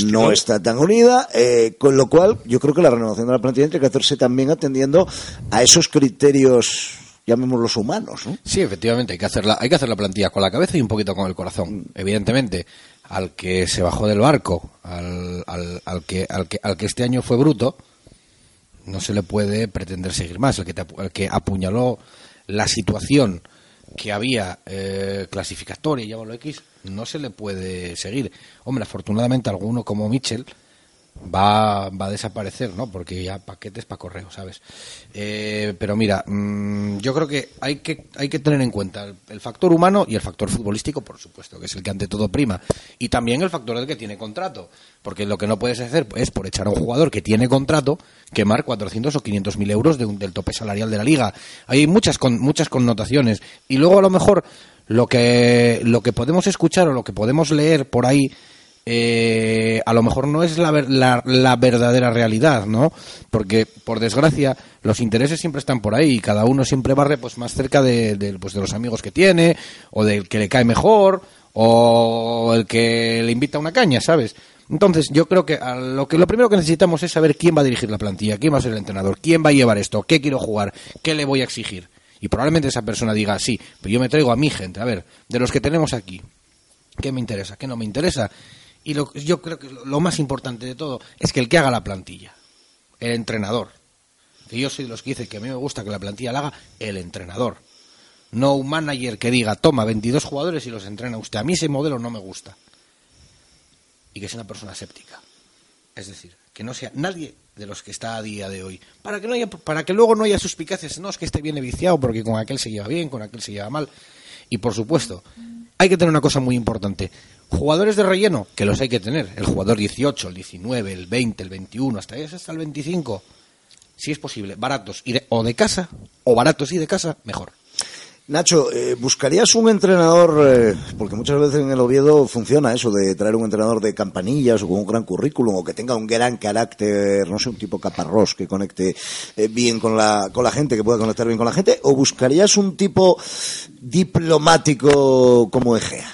no está tan unida, eh, con lo cual yo creo que la renovación de la plantilla tiene que hacerse también atendiendo a esos criterios llamémoslos humanos, ¿no? Sí, efectivamente, hay que hacer la, hay que hacer la plantilla con la cabeza y un poquito con el corazón. Evidentemente, al que se bajó del barco, al, al, al, que, al, que, al que este año fue bruto, no se le puede pretender seguir más. El que, te, el que apuñaló la situación que había eh, clasificatoria, llámalo X, no se le puede seguir. Hombre, afortunadamente alguno como Mitchell va, va a desaparecer, ¿no? Porque ya paquetes para correo, ¿sabes? Eh, pero mira, mmm, yo creo que hay que hay que tener en cuenta el, el, factor humano y el factor futbolístico, por supuesto, que es el que ante todo prima. Y también el factor del que tiene contrato. Porque lo que no puedes hacer es, por echar a un jugador que tiene contrato, quemar 400 o 500 mil euros de un, del tope salarial de la liga. Hay muchas, con, muchas connotaciones. Y luego, a lo mejor, lo que, lo que podemos escuchar o lo que podemos leer por ahí eh, a lo mejor no es la, la, la, verdadera realidad, ¿no? Porque, por desgracia, los intereses siempre están por ahí y cada uno siempre barre pues, más cerca de, pues, de los amigos que tiene, o del que le cae mejor, o el que le invita a una caña, ¿sabes? Entonces, yo creo que, lo que lo primero que necesitamos es saber quién va a dirigir la plantilla, quién va a ser el entrenador, quién va a llevar esto, qué quiero jugar, qué le voy a exigir. Y probablemente esa persona diga, sí, pero yo me traigo a mi gente, a ver, de los que tenemos aquí, ¿qué me interesa, qué no me interesa? Y lo, yo creo que lo más importante de todo es que el que haga la plantilla, el entrenador, que yo soy de los que dice que a mí me gusta que la plantilla la haga el entrenador, no un manager que diga, toma 22 jugadores y los entrena usted. A mí ese modelo no me gusta. Y que sea una persona séptica. Es decir, que no sea nadie de los que está a día de hoy. Para que, no haya, para que luego no haya suspicacias, no es que esté bien viciado porque con aquel se lleva bien, con aquel se lleva mal. Y por supuesto, hay que tener una cosa muy importante. Jugadores de relleno, que los hay que tener. El jugador 18, el 19, el 20, el 21, hasta, hasta el 25. Si es posible, baratos y de, o de casa, o baratos y de casa, mejor. Nacho, eh, ¿buscarías un entrenador, eh, porque muchas veces en el Oviedo funciona eso de traer un entrenador de campanillas o con un gran currículum o que tenga un gran carácter, no sé, un tipo caparrós que conecte eh, bien con la, con la gente, que pueda conectar bien con la gente, o buscarías un tipo diplomático como Egea?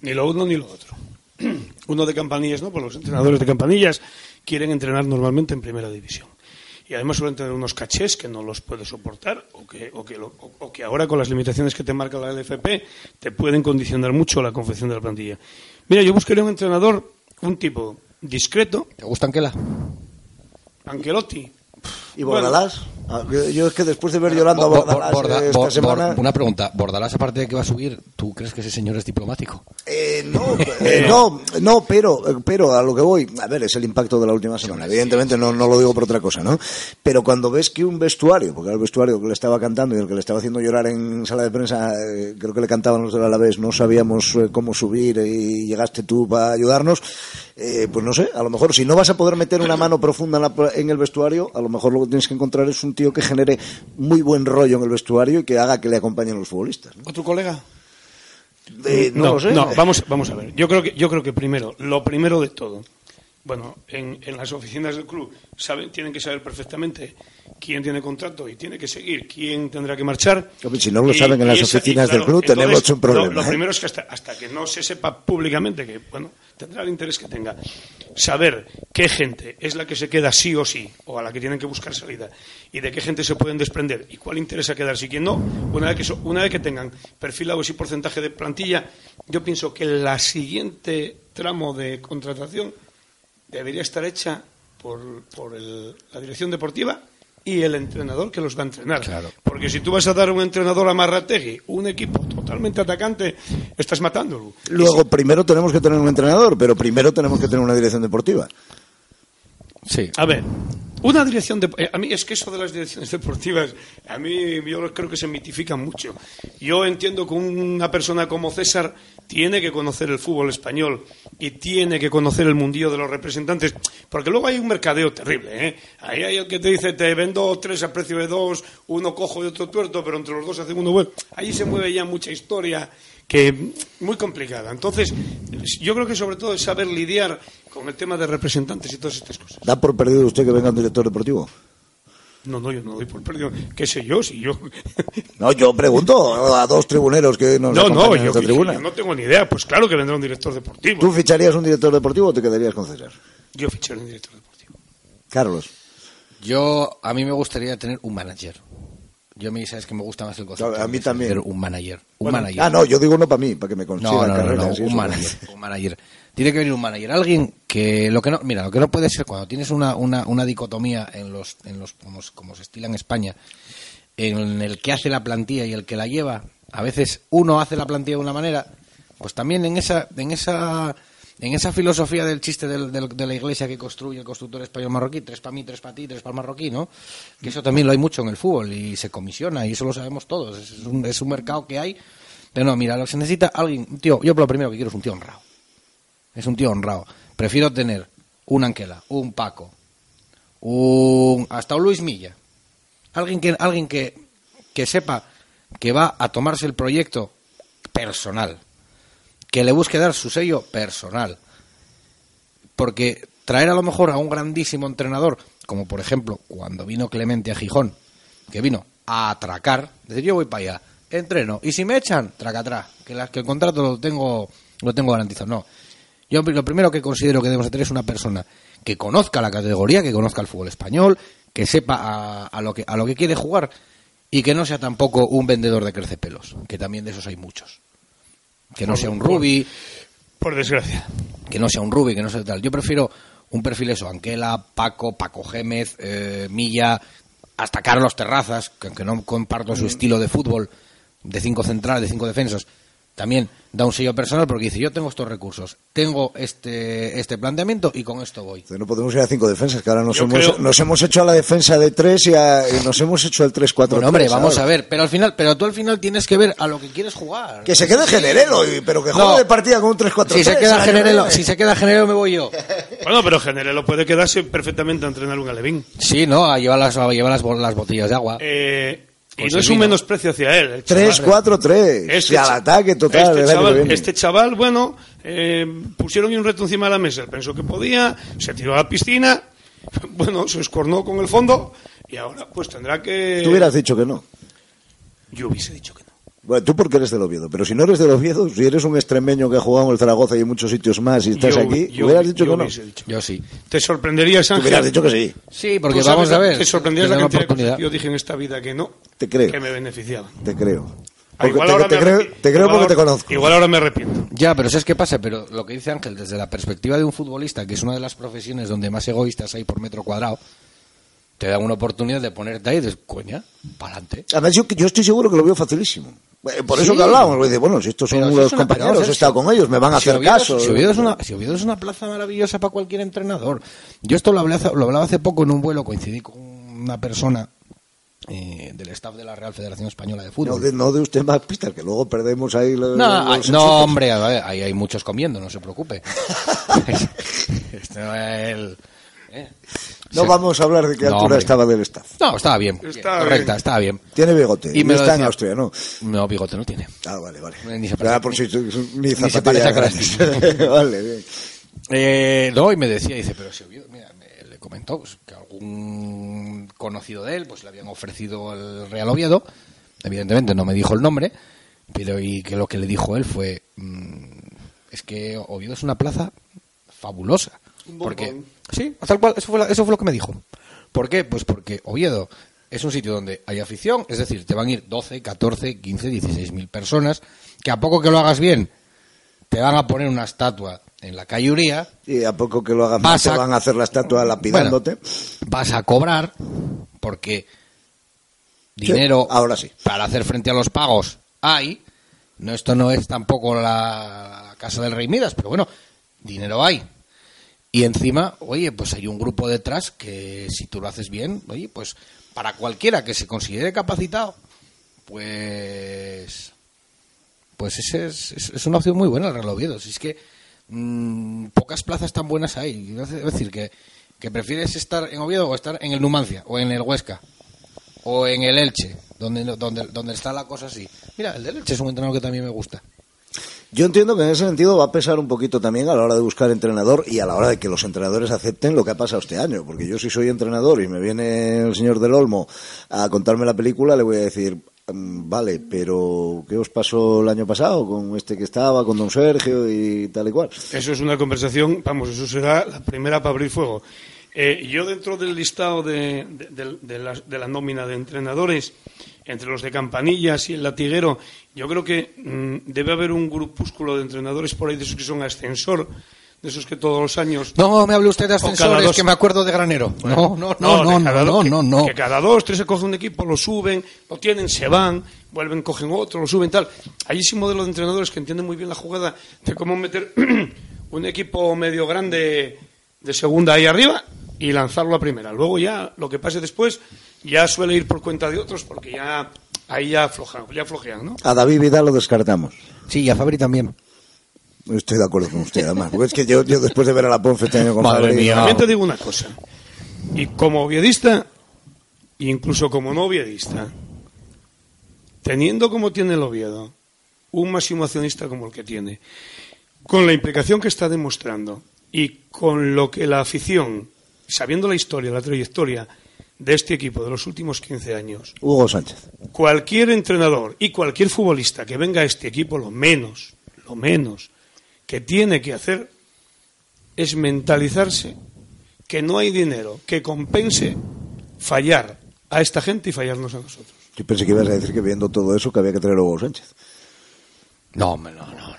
Ni lo uno ni lo otro. Uno de campanillas, ¿no? Pues los entrenadores de campanillas quieren entrenar normalmente en primera división y además suelen tener unos cachés que no los puedes soportar o que, o, que o que, ahora con las limitaciones que te marca la LFP te pueden condicionar mucho la confección de la plantilla. Mira, yo buscaría un entrenador, un tipo discreto. ¿Te gusta Anquela? Anquelotti. ¿Y Bordalás? Bueno, yo es que después de ver llorando a Bordalás Borda, esta semana... Una pregunta, ¿Bordalás aparte de que va a subir, tú crees que ese señor es diplomático? Eh, no, eh, no, no, pero, pero a lo que voy, a ver, es el impacto de la última semana. Evidentemente no, no lo digo por otra cosa, ¿no? Pero cuando ves que un vestuario, porque era el vestuario que le estaba cantando y el que le estaba haciendo llorar en sala de prensa, eh, creo que le cantaban los de la vez, no sabíamos eh, cómo subir y llegaste tú para ayudarnos, eh, pues no sé, a lo mejor si no vas a poder meter una mano profunda en, la, en, el vestuario, a lo mejor lo que tienes que encontrar es un tío que genere muy buen rollo en el vestuario y que haga que le acompañen los futbolistas. ¿no? ¿Otro colega? Eh, no, no, lo sé. no, vamos, vamos a ver. Yo creo que, yo creo que primero, lo primero de todo, bueno, en, en, las oficinas del club saben, tienen que saber perfectamente quién tiene contrato y tiene que seguir, quién tendrá que marchar. Si no lo y, saben en las esa, oficinas claro, del club, entonces, tenemos un problema. Lo, lo ¿eh? primero es que hasta, hasta, que no se sepa públicamente que, bueno, tendrá el interés que tenga, saber qué gente es la que se queda sí o sí, o a la que tienen que buscar salida, y de qué gente se pueden desprender, y cuál interesa quedarse y quién no, una vez que, so, una vez que tengan perfilado ese porcentaje de plantilla, yo pienso que la siguiente tramo de contratación debería estar hecha por, por el, la dirección deportiva y el entrenador que los va a entrenar. Claro. Porque si tú vas a dar un entrenador a Marrategui, un equipo totalmente atacante, estás matándolo. Luego, si... primero tenemos que tener un entrenador, pero primero tenemos que tener una dirección deportiva. Sí. A ver, una dirección de, eh, a mí es que eso de las direcciones deportivas a mí yo creo que se mitifican mucho. Yo entiendo que una persona como César tiene que conocer el fútbol español y tiene que conocer el mundillo de los representantes, porque luego hay un mercadeo terrible, ¿eh? Ahí hay el que te dice te vendo tres a precio de dos, uno cojo y otro tuerto, pero entre los dos hacen uno bueno. Ahí se mueve ya mucha historia que muy complicada. Entonces, yo creo que sobre todo es saber lidiar con el tema de representantes y todas estas cosas. ¿Da por perdido usted que venga un director deportivo? No, no, yo no doy por perdido. ¿Qué sé yo? Si yo... No, yo pregunto a dos tribuneros que nos No, no, en yo, esta tribuna. yo no tengo ni idea. Pues claro que vendrá un director deportivo. ¿Tú ficharías un director deportivo o te quedarías con César? Yo ficharé un director deportivo. Carlos. Yo, a mí me gustaría tener un manager. Yo me sabes que me gusta más el concepto. A mí también. tener Un manager. Un Bueno, manager. Ah, no, yo digo no para mí, para que me consigan No, no, un manager, un manager. Tiene que venir un manager, alguien que lo que no, mira, lo que no puede ser cuando tienes una, una, una dicotomía en los, en los como, como se estila en España, en el que hace la plantilla y el que la lleva, a veces uno hace la plantilla de una manera, pues también en esa, en esa, en esa filosofía del chiste del- de la iglesia que construye el constructor español marroquí, tres para mí, tres para ti, tres para el marroquí, ¿no? Que eso también lo hay mucho en el fútbol y se comisiona y eso lo sabemos todos. Es un, es un mercado que hay. Pero no, mira, lo que se necesita alguien, un tío, yo lo primero que quiero es un tío honrado. Es un tío honrado. Prefiero tener un Anquela, un Paco, un hasta un Luis Milla. Alguien que alguien que, que sepa que va a tomarse el proyecto personal, que le busque dar su sello personal. Porque traer a lo mejor a un grandísimo entrenador, como por ejemplo cuando vino Clemente a Gijón, que vino a atracar, decir yo voy para allá, entreno, y si me echan, traca atrás, que, la- que el contrato lo tengo, lo tengo garantizado. No. Yo lo primero que considero que debemos de tener es una persona que conozca la categoría, que conozca el fútbol español, que sepa a, a lo, que, a lo que quiere jugar y que no sea tampoco un vendedor de crecepelos, que también de esos hay muchos. Que no Por- sea un por- Rubi, Por desgracia. que no sea un Rubi, que no sea tal. Yo prefiero un perfil eso, Anquela, Paco, Paco Gémez, eh, Milla, hasta Carlos Terrazas, que aunque no comparto su estilo de fútbol, de cinco centrales, de cinco defensas, también da un sello personal porque dice, yo tengo estos recursos, tengo este, este planteamiento y con esto voy. No podemos ir a cinco defensas, que ahora nos, Yo hemos, creo- nos hemos hecho a la defensa de tres y, a- y nos hemos hecho el 3-4-3. Bueno, hombre, vamos ahora. a ver, pero al final, pero tú al final tienes que ver a lo que quieres jugar. Que se quede Generelo, y- pero que juegue No. de partida con un 3-4-3. Si se queda Generelo, si se queda Generelo me voy yo. Bueno, pero Generelo puede quedarse perfectamente a entrenar un alevín. Sí, no, a llevar las, a llevar las, bo- las botellas de agua. Eh, y Pues no el es un menosprecio hacia él. el chaval. 3-4-3. Este y al ataque total Este chaval, este chaval, bueno, eh, pusieron un reto encima de la mesa. Él pensó que podía, se tiró a la piscina, bueno, se escornó con el fondo y ahora pues tendrá que... Tú hubieras dicho que no. Yo hubiese dicho que no. Bueno, tú porque eres del Oviedo, pero si no eres del Oviedo, si eres un extremeño que ha jugado en el Zaragoza y en muchos sitios más y estás Yo- aquí, yo- hubieras dicho yo que no. dicho. Yo sí. ¿Te sorprenderías, Tú Ángel? hubieras dicho que sí. Sí, porque sabes vamos a ver. Te sorprenderías la cantidad oportunidad. que yo dije en esta vida que no, Te creo. que me beneficiaban. Te creo. Ah, Porque igual te, ahora te me creo, arrepi- te creo igual porque te conozco. Igual ahora me arrepiento. Ya, pero ¿sabes qué pasa? Pero lo que dice Ángel, desde la perspectiva de un futbolista, que es una de las profesiones donde más egoístas hay por metro cuadrado, te dan una oportunidad de ponerte ahí y dices, coña, para adelante. Además, yo, yo estoy seguro que lo veo facilísimo. Eh, Por eso Sí. que hablábamos, dice, bueno, si estos son Pero si los es una- compañeros, he estado con ellos, me van a si hacer Oviedo caso. Si Oviedo, es una, si Oviedo es una plaza maravillosa para cualquier entrenador. Yo esto lo, hablé hace- lo hablaba hace poco en un vuelo, coincidí con una persona eh, del staff de la Real Federación Española de Fútbol. No de, no de usted más pistas, que luego perdemos ahí los, No, los no, hombre, ahí hay muchos comiendo, no se preocupe. Este no es el- ¿eh? No vamos a hablar de qué No, altura hombre. estaba del staff. No, estaba bien. Estaba correcta, bien. estaba bien. Tiene bigote, Y y me está en decía- Austria, ¿no? No, bigote no tiene. Ah, vale, vale. Ni se Ah, parece- por si tú- ni, ni se zapatilla parece a vale, bien. Eh, no, y me decía, dice, pero si Oviedo, mira, me- le comentó pues, que algún conocido de él, pues le habían ofrecido el Real Oviedo, evidentemente no me dijo el nombre, pero y que lo que le dijo él fue, mm, es que Oviedo es una plaza fabulosa, porque sí, tal cual, eso fue, la- eso fue lo que me dijo. ¿Por qué? Pues porque Oviedo es un sitio donde hay afición, es decir, te van a ir 12, 14, 15, 16 mil personas, que a poco que lo hagas bien, te van a poner una estatua en la calle Uría, Y a poco que lo mal, Vas te van a hacer la estatua lapidándote. vas a cobrar porque dinero ahora sí. para hacer frente a los pagos hay. No, esto no es tampoco la casa del Rey Midas, pero bueno, dinero hay. Y encima, oye, pues hay un grupo detrás que si tú lo haces bien, oye, pues para cualquiera que se considere capacitado, pues pues ese es, es, es una opción muy buena el Real Oviedo. Si es que mm, pocas plazas tan buenas hay. Es decir, que, que prefieres estar en Oviedo o estar en el Numancia o en el Huesca o en el Elche, donde, donde, donde está la cosa así. Mira, el del Elche es un entrenador que también me gusta. Yo entiendo que en ese sentido va a pesar un poquito también a la hora de buscar entrenador y a la hora de que los entrenadores acepten lo que ha pasado este año. Porque yo si soy entrenador y me viene el señor del Olmo a contarme la película, le voy a decir, "Mm, vale, pero ¿qué os pasó el año pasado con este que estaba, con don Sergio y tal y cual? Eso es una conversación, vamos, eso será la primera para abrir fuego. Eh, yo dentro del listado de, de- de- de la, de la nómina de entrenadores, entre los de Campanillas y el Latiguero, yo creo que mm, debe haber un grupúsculo de entrenadores por ahí de esos que son ascensor, de esos que todos los años... No me hable usted de ascensores, dos- que me acuerdo de Granero. No, no, no, no, no, dos- no, no, no. Que cada dos, tres se coge un equipo, lo suben, lo tienen, se van, vuelven, cogen otro, lo suben, tal. Hay ese modelo de entrenadores que entienden muy bien la jugada de cómo meter un equipo medio grande de segunda ahí arriba y lanzarlo a primera. Luego ya, lo que pase después, ya suele ir por cuenta de otros porque ya ahí ya aflojan, ya flojean, ¿no? A David Vidal lo descartamos. Sí, y a Fabri también. Estoy de acuerdo con usted, además. Porque es que yo, yo después de ver a la Ponfe este año con Madre Fabri, mía. También te digo una cosa. Y como oviedista, e incluso como no oviedista, teniendo como tiene el Oviedo un máximo accionista como el que tiene, con la implicación que está demostrando y con lo que la afición, sabiendo la historia, la trayectoria de este equipo de los últimos 15 años, Hugo Sánchez. cualquier entrenador y cualquier futbolista que venga a este equipo, lo menos, lo menos que tiene que hacer es mentalizarse que no hay dinero que compense fallar a esta gente y fallarnos a nosotros. Yo pensé que ibas a decir que viendo todo eso que había que traer a Hugo Sánchez. No, hombre, no, no, no, no,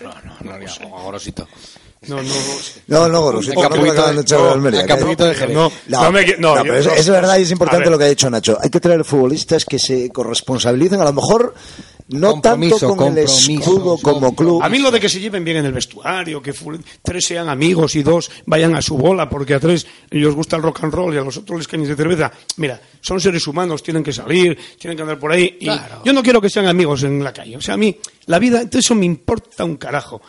no, no, no, no, Gorosito. No, no, no sé. No, no, Gorosito, no me acaban de echar no, de Almería. No, No, no no, no, pero es, no, es verdad y es importante lo que ha dicho Nacho. Hay que traer futbolistas que se corresponsabilicen, a lo mejor no tanto con el escudo como club. A mí lo de que se lleven bien en el vestuario, que tres sean amigos y dos vayan a su bola, porque a tres les gusta el rock and roll y a los otros les cañes de cerveza. Mira, son seres humanos, tienen que salir, tienen que andar por ahí. Y Claro. yo no quiero que sean amigos en la calle. O sea, a mí, la vida, eso me importa un carajo.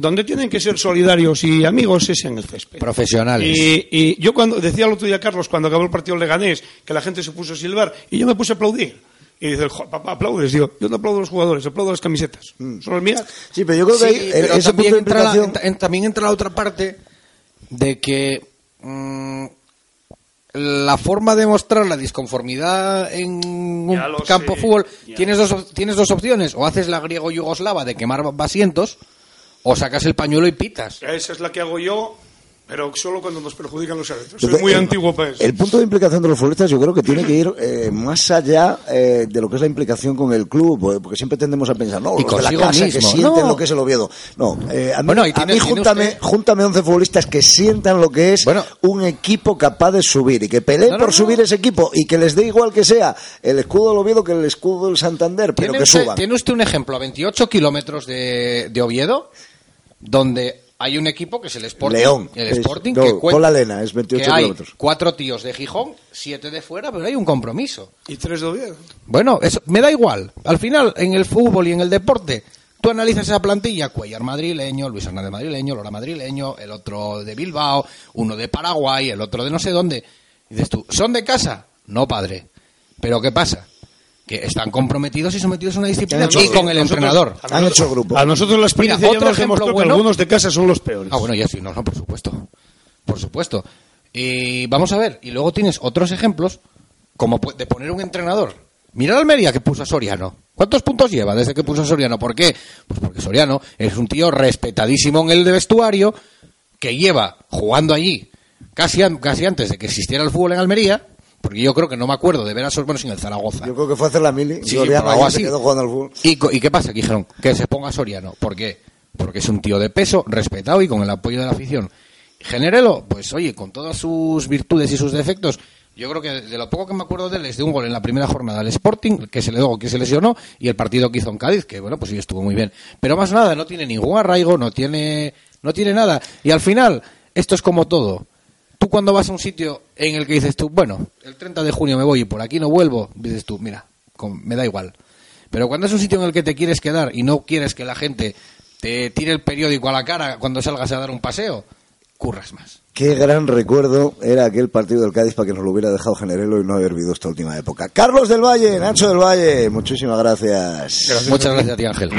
Donde tienen que ser solidarios y amigos es en el césped. Profesionales. Y, y yo cuando decía el otro día Carlos, cuando acabó el partido Leganés, que la gente se puso a silbar, y yo me puse a aplaudir. Y dice, "Jo, papá, aplaudes. Digo, yo no aplaudo a los jugadores, aplaudo a las camisetas. Son las mías. Sí, pero yo creo que Sí, hay, pero ese punto también de entra, la, implicación... en- también entra la otra parte de que mm, la forma de mostrar la disconformidad en un campo sé, fútbol tienes dos op- tienes dos opciones o haces la griego yugoslava de quemar asientos o sacas el pañuelo y pitas Esa es la que hago yo, pero solo cuando nos perjudican los árbitros. Soy muy el- antiguo para eso. El punto de implicación de los futbolistas yo creo que tiene que ir eh, más allá eh, de lo que es la implicación con el club, eh, porque siempre tendemos a pensar, no, Y los de la casa que mismo, sienten no. lo que es el Oviedo. No, eh, a mí, Bueno, y a tiene- mí tiene júntame, usted- júntame 11 futbolistas que sientan lo que es Bueno. un equipo capaz de subir y que peleen No, no, por no. subir ese equipo y que les dé igual que sea el escudo del Oviedo que el escudo del Santander, pero ¿Tiene que usted, suban. tiene usted un ejemplo a 28 kilómetros de, de Oviedo donde hay un equipo que es el Sporting, León. el Es- Sporting no, que cuenta con la Lena, es 28 que hay kilómetros. cuatro tíos de Gijón, siete de fuera, pero hay un compromiso. Y tres de Oviedo. Bueno, eso me da igual. Al final, en el fútbol y en el deporte, tú analizas esa plantilla, Cuellar madrileño, Luis Hernández madrileño, Lora madrileño, el otro de Bilbao, uno de Paraguay, el otro de no sé dónde. Y dices tú, ¿son de casa? No, padre. Pero ¿qué pasa? Que están comprometidos y sometidos a una disciplina y con el nosotros- entrenador. a Han hecho grupo. A nosotros la experiencia Mira, otro ejemplo que algunos de casa son los peores. Ah, bueno, ya sí, no, no, por supuesto. Por supuesto. Y vamos a ver, y luego tienes otros ejemplos, como de poner un entrenador. Mira la Almería que puso a Soriano. ¿Cuántos puntos lleva desde que puso a Soriano? ¿Por qué? Pues porque Soriano es un tío respetadísimo en el de vestuario, que lleva jugando allí casi, casi antes de que existiera el fútbol en Almería, porque yo creo que no me acuerdo de ver a Soriano sin el Zaragoza. Yo creo que fue hacer la mili. Sí, pero algo así. quedó jugando al fútbol. ¿Y, ¿Y qué pasa? Que dijeron que se ponga Soriano. ¿Por qué? Porque es un tío de peso, respetado y con el apoyo de la afición. Genérelo, pues oye, con todas sus virtudes y sus defectos, yo creo que de lo poco que me acuerdo de él es de un gol en la primera jornada al Sporting, que se le que se lesionó, y el partido que hizo en Cádiz, que bueno, pues sí estuvo muy bien. Pero más nada, no tiene ningún arraigo, no tiene, no tiene nada. Y al final, Esto es como todo. Tú cuando vas a un sitio en el que dices tú, bueno, el 30 de junio me voy y por aquí no vuelvo, dices tú, mira, con- me da igual. Pero cuando es un sitio en el que te quieres quedar y no quieres que la gente te tire el periódico a la cara cuando salgas a dar un paseo, curras más. Qué gran recuerdo era aquel partido del Cádiz para que nos lo hubiera dejado Generelo y no haber vivido esta última época. Carlos del Valle, Nacho del Valle, muchísimas gracias. Muchas gracias a ti, Ángel.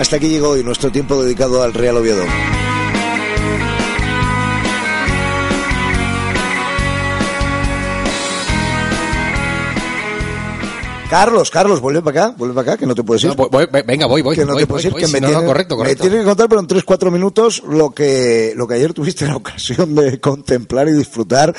Hasta aquí llegó hoy nuestro tiempo dedicado al Real Oviedo. Carlos, Carlos, vuelve para acá, vuelve para acá, que no te puedes ir. No, voy- venga, voy, voy. que no voy, te puedes voy, ir, que si me no, no, tiene, correcto, correcto. me tiene que contar, pero en 3-4 minutos, lo que, lo que ayer tuviste la ocasión de contemplar y disfrutar.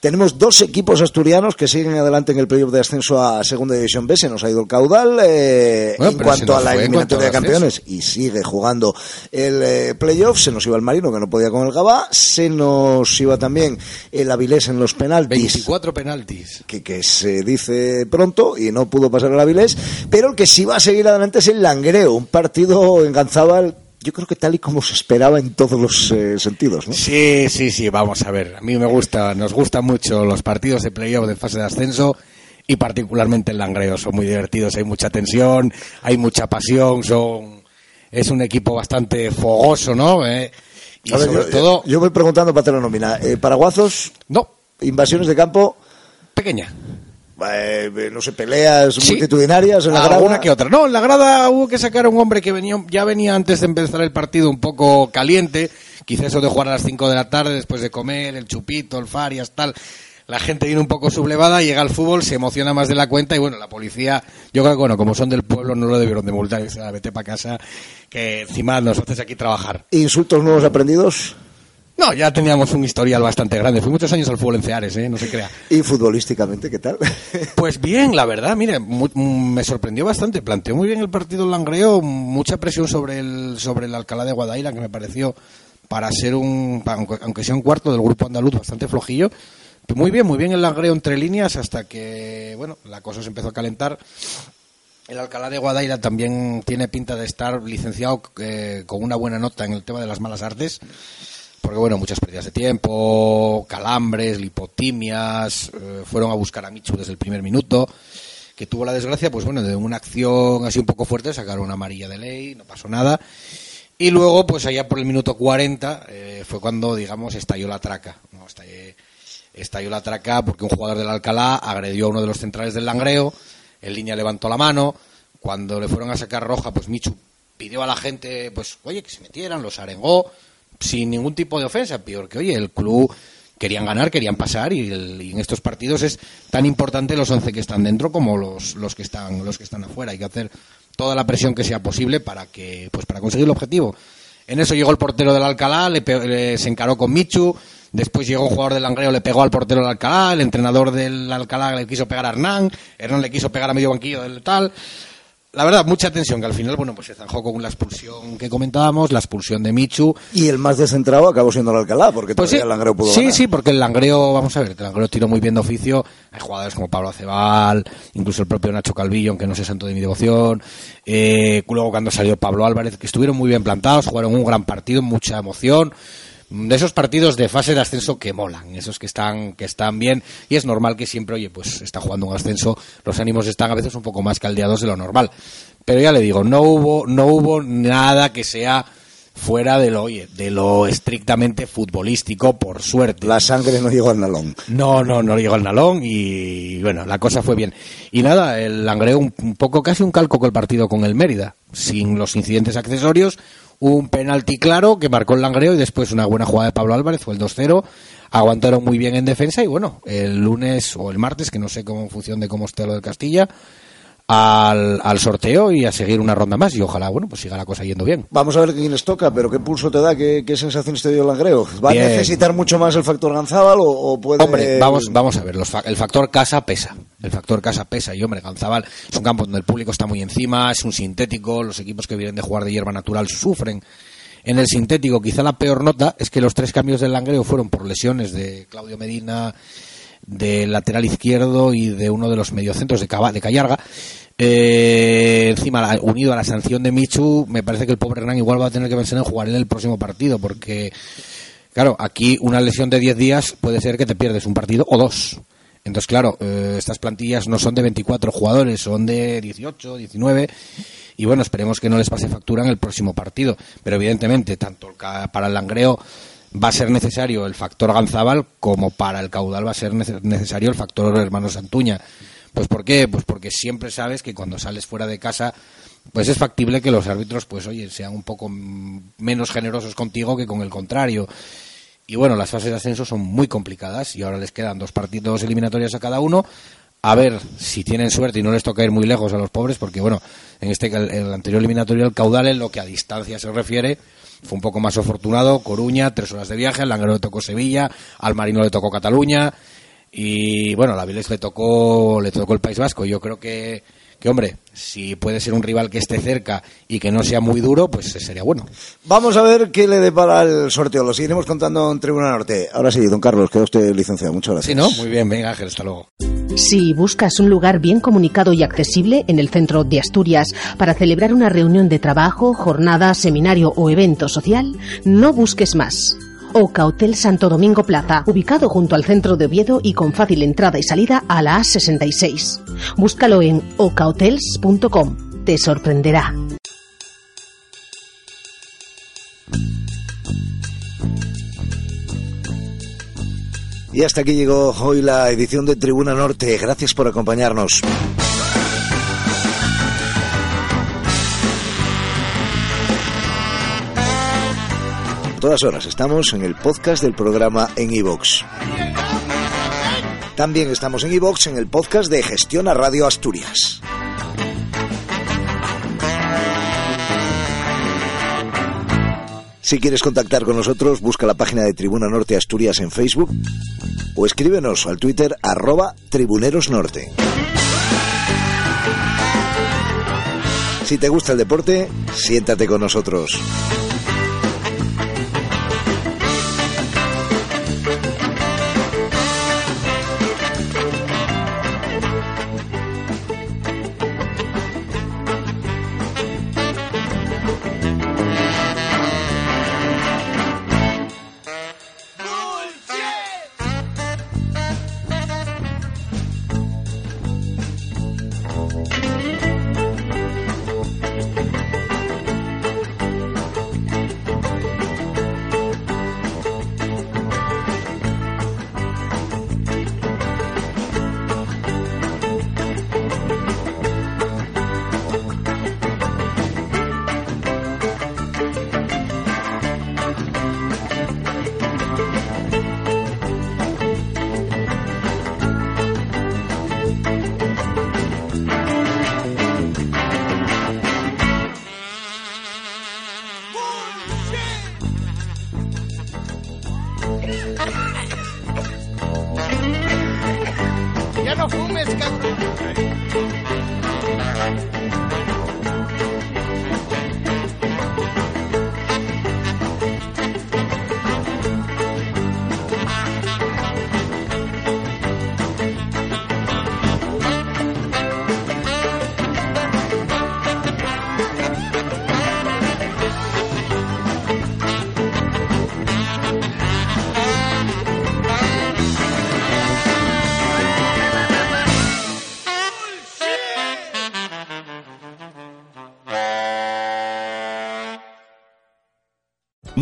Tenemos dos equipos asturianos que siguen adelante en el playoff de ascenso a Segunda División B. Se nos ha ido el caudal eh, Bueno, en cuanto a la eliminatoria de campeones y sigue jugando el eh, playoff. Se nos iba el Marino, que no podía con el Gabá. Se nos iba también el Avilés en los penaltis 24 penaltis. que, que se dice pronto y no pudo pasar el Avilés, pero el que sí va a seguir adelante es el Langreo, un partido en Ganzábal, yo creo que tal y como se esperaba en todos los eh, sentidos, ¿no? Sí, sí, sí, vamos a ver. A mí me gusta, nos gustan mucho los partidos de playoff de fase de ascenso y particularmente el Langreo. Son muy divertidos, hay mucha tensión, hay mucha pasión, son es un equipo bastante fogoso, ¿no? Eh, y A ver, sobre yo, todo, yo voy preguntando para la nómina. Eh, Paraguazos, no, invasiones de campo, pequeña. Eh, no sé, peleas Sí. multitudinarias en la Alguna grada. que otra. No, en la grada hubo que sacar a un hombre que venía, ya venía antes de empezar el partido un poco caliente. Quizá eso de jugar a las 5 de la tarde, después de comer, el chupito, el farias, tal. La gente viene un poco sublevada, llega al fútbol, se emociona más de la cuenta y bueno, la policía, yo creo que bueno, como son del pueblo no lo debieron de multar, dice, "Ah, vete para casa, que encima nos haces aquí trabajar. Insultos nuevos aprendidos No, ya teníamos un historial bastante grande, fui muchos años al fútbol en Ceares, ¿eh? no se crea. y futbolísticamente, ¿qué tal? Pues bien, la verdad, mire, mu- mm, me sorprendió bastante. Planteó muy bien el partido Langreo, mucha presión sobre el sobre el Alcalá de Guadaira, que me pareció para ser un, aunque, sea un cuarto del grupo andaluz, bastante flojillo. Muy bien, muy bien el Langreo entre líneas hasta que, bueno, la cosa se empezó a calentar. El Alcalá de Guadaira también tiene pinta de estar licenciado eh, con una buena nota en el tema de las malas artes porque bueno, muchas pérdidas de tiempo, calambres, lipotimias, eh, fueron a buscar a Michu desde el primer minuto, que tuvo la desgracia, pues bueno, de una acción así un poco fuerte, sacaron una amarilla de ley, no pasó nada, y luego, pues allá por el minuto 40, eh, fue cuando, digamos, estalló la traca, estalló la traca porque un jugador del Alcalá agredió a uno de los centrales del Langreo, en línea levantó la mano, cuando le fueron a sacar roja, pues Michu pidió a la gente, pues, oye, que se metieran, los arengó, sin ningún tipo de ofensa, peor que, oye, el club querían ganar, querían pasar y, en estos partidos es tan importante los 11 que están dentro como los, los que están los que están afuera. Hay que hacer toda la presión que sea posible para que pues para conseguir el objetivo. En eso llegó el portero del Alcalá, le- se encaró con Michu, después llegó un jugador del Langreo, le pegó al portero del Alcalá, el entrenador del Alcalá le quiso pegar a Hernán, Hernán le quiso pegar a medio banquillo del tal. La verdad, mucha tensión, que al final, bueno, pues se zanjó con la expulsión que comentábamos, la expulsión de Michu, y el más descentrado acabó siendo el Alcalá, porque pues sí, el Langreo pudo sí, ganar. sí, porque el Langreo, vamos a ver, el Langreo tiró muy bien de oficio. Hay jugadores como Pablo Acebal, incluso el propio Nacho Calvillo, aunque no sé santo de mi devoción. Eh, luego cuando salió Pablo Álvarez, que estuvieron muy bien plantados, jugaron un gran partido, mucha emoción. De esos partidos de fase de ascenso que molan, esos que están, que están bien, y es normal que siempre, oye, pues está jugando un ascenso, los ánimos están a veces un poco más caldeados de lo normal. Pero ya le digo, no hubo, no hubo nada que sea fuera de lo, oye, de lo estrictamente futbolístico, por suerte. La sangre no llegó al nalón. No, no, no llegó al nalón y bueno, la cosa fue bien. Y nada, el Langreo un, un poco casi un calco con el partido con el Mérida, sin los incidentes accesorios, un penalti claro que marcó el Langreo y después una buena jugada de Pablo Álvarez, fue el 2-0, aguantaron muy bien en defensa y bueno, el lunes o el martes, que no sé cómo en función de cómo esté lo del Castilla, al, al sorteo y a seguir una ronda más y ojalá, bueno, pues siga la cosa yendo bien. Vamos a ver quién les toca, pero ¿qué pulso te da? ¿Qué, qué sensaciones te dio el Langreo? ¿Va Bien. a necesitar mucho más el factor Ganzábal o, o puede...? Hombre, vamos, vamos a ver, los el factor casa pesa. El factor casa pesa. Y hombre, Ganzabal es un campo donde el público está muy encima, es un sintético, los equipos que vienen de jugar de hierba natural sufren. En el sintético, quizá la peor nota es que los tres cambios del Langreo fueron por lesiones de Claudio Medina, del lateral izquierdo y de uno de los mediocentros de, de Callarga. Eh, encima, unido a la sanción de Michu, me parece que el pobre Hernán igual va a tener que pensar en jugar en el próximo partido, porque, claro, aquí una lesión de 10 días puede ser que te pierdes un partido o dos. Entonces, claro, eh, estas plantillas no son de 24 jugadores, son de 18, 19. Y bueno, esperemos que no les pase factura en el próximo partido. Pero evidentemente, tanto para el langreo va a ser necesario el factor Ganzábal como para el caudal va a ser necesario el factor hermano Santuña. Pues ¿por qué? Pues porque siempre sabes que cuando sales fuera de casa pues es factible que los árbitros pues oye sean un poco menos generosos contigo que con el contrario. Y bueno, las fases de ascenso son muy complicadas y ahora les quedan dos partidos eliminatorios a cada uno. A ver si tienen suerte y no les toca ir muy lejos a los pobres, porque bueno, en este el anterior eliminatorio el caudal en lo que a distancia se refiere fue un poco más afortunado. Coruña, tres horas de viaje, al Langreo le tocó Sevilla, al Marino le tocó Cataluña y bueno, a la Viles le tocó, le tocó el País Vasco. Yo creo que, que, hombre, si puede ser un rival que esté cerca y que no sea muy duro, pues sería bueno. Vamos a ver qué le depara el sorteo. Lo seguiremos contando en Tribuna Norte. Ahora sí, don Carlos, queda usted licenciado. Muchas gracias. Sí, ¿no? Muy bien, venga Ángel, hasta luego. Si buscas un lugar bien comunicado y accesible en el centro de Asturias para celebrar una reunión de trabajo, jornada, seminario o evento social, no busques más. Oca Hotel Santo Domingo Plaza, ubicado junto al centro de Oviedo y con fácil entrada y salida a la A66. Búscalo en ocahotels.com. Te sorprenderá. Y hasta aquí llegó hoy la edición de Tribuna Norte. Gracias por acompañarnos. Todas horas estamos en el podcast del programa en iVox. También estamos en iVox en el podcast de Gestión a Radio Asturias. Si quieres contactar con nosotros, busca la página de Tribuna Norte Asturias en Facebook o escríbenos al Twitter arroba tribunerosnorte. Si te gusta el deporte, siéntate con nosotros.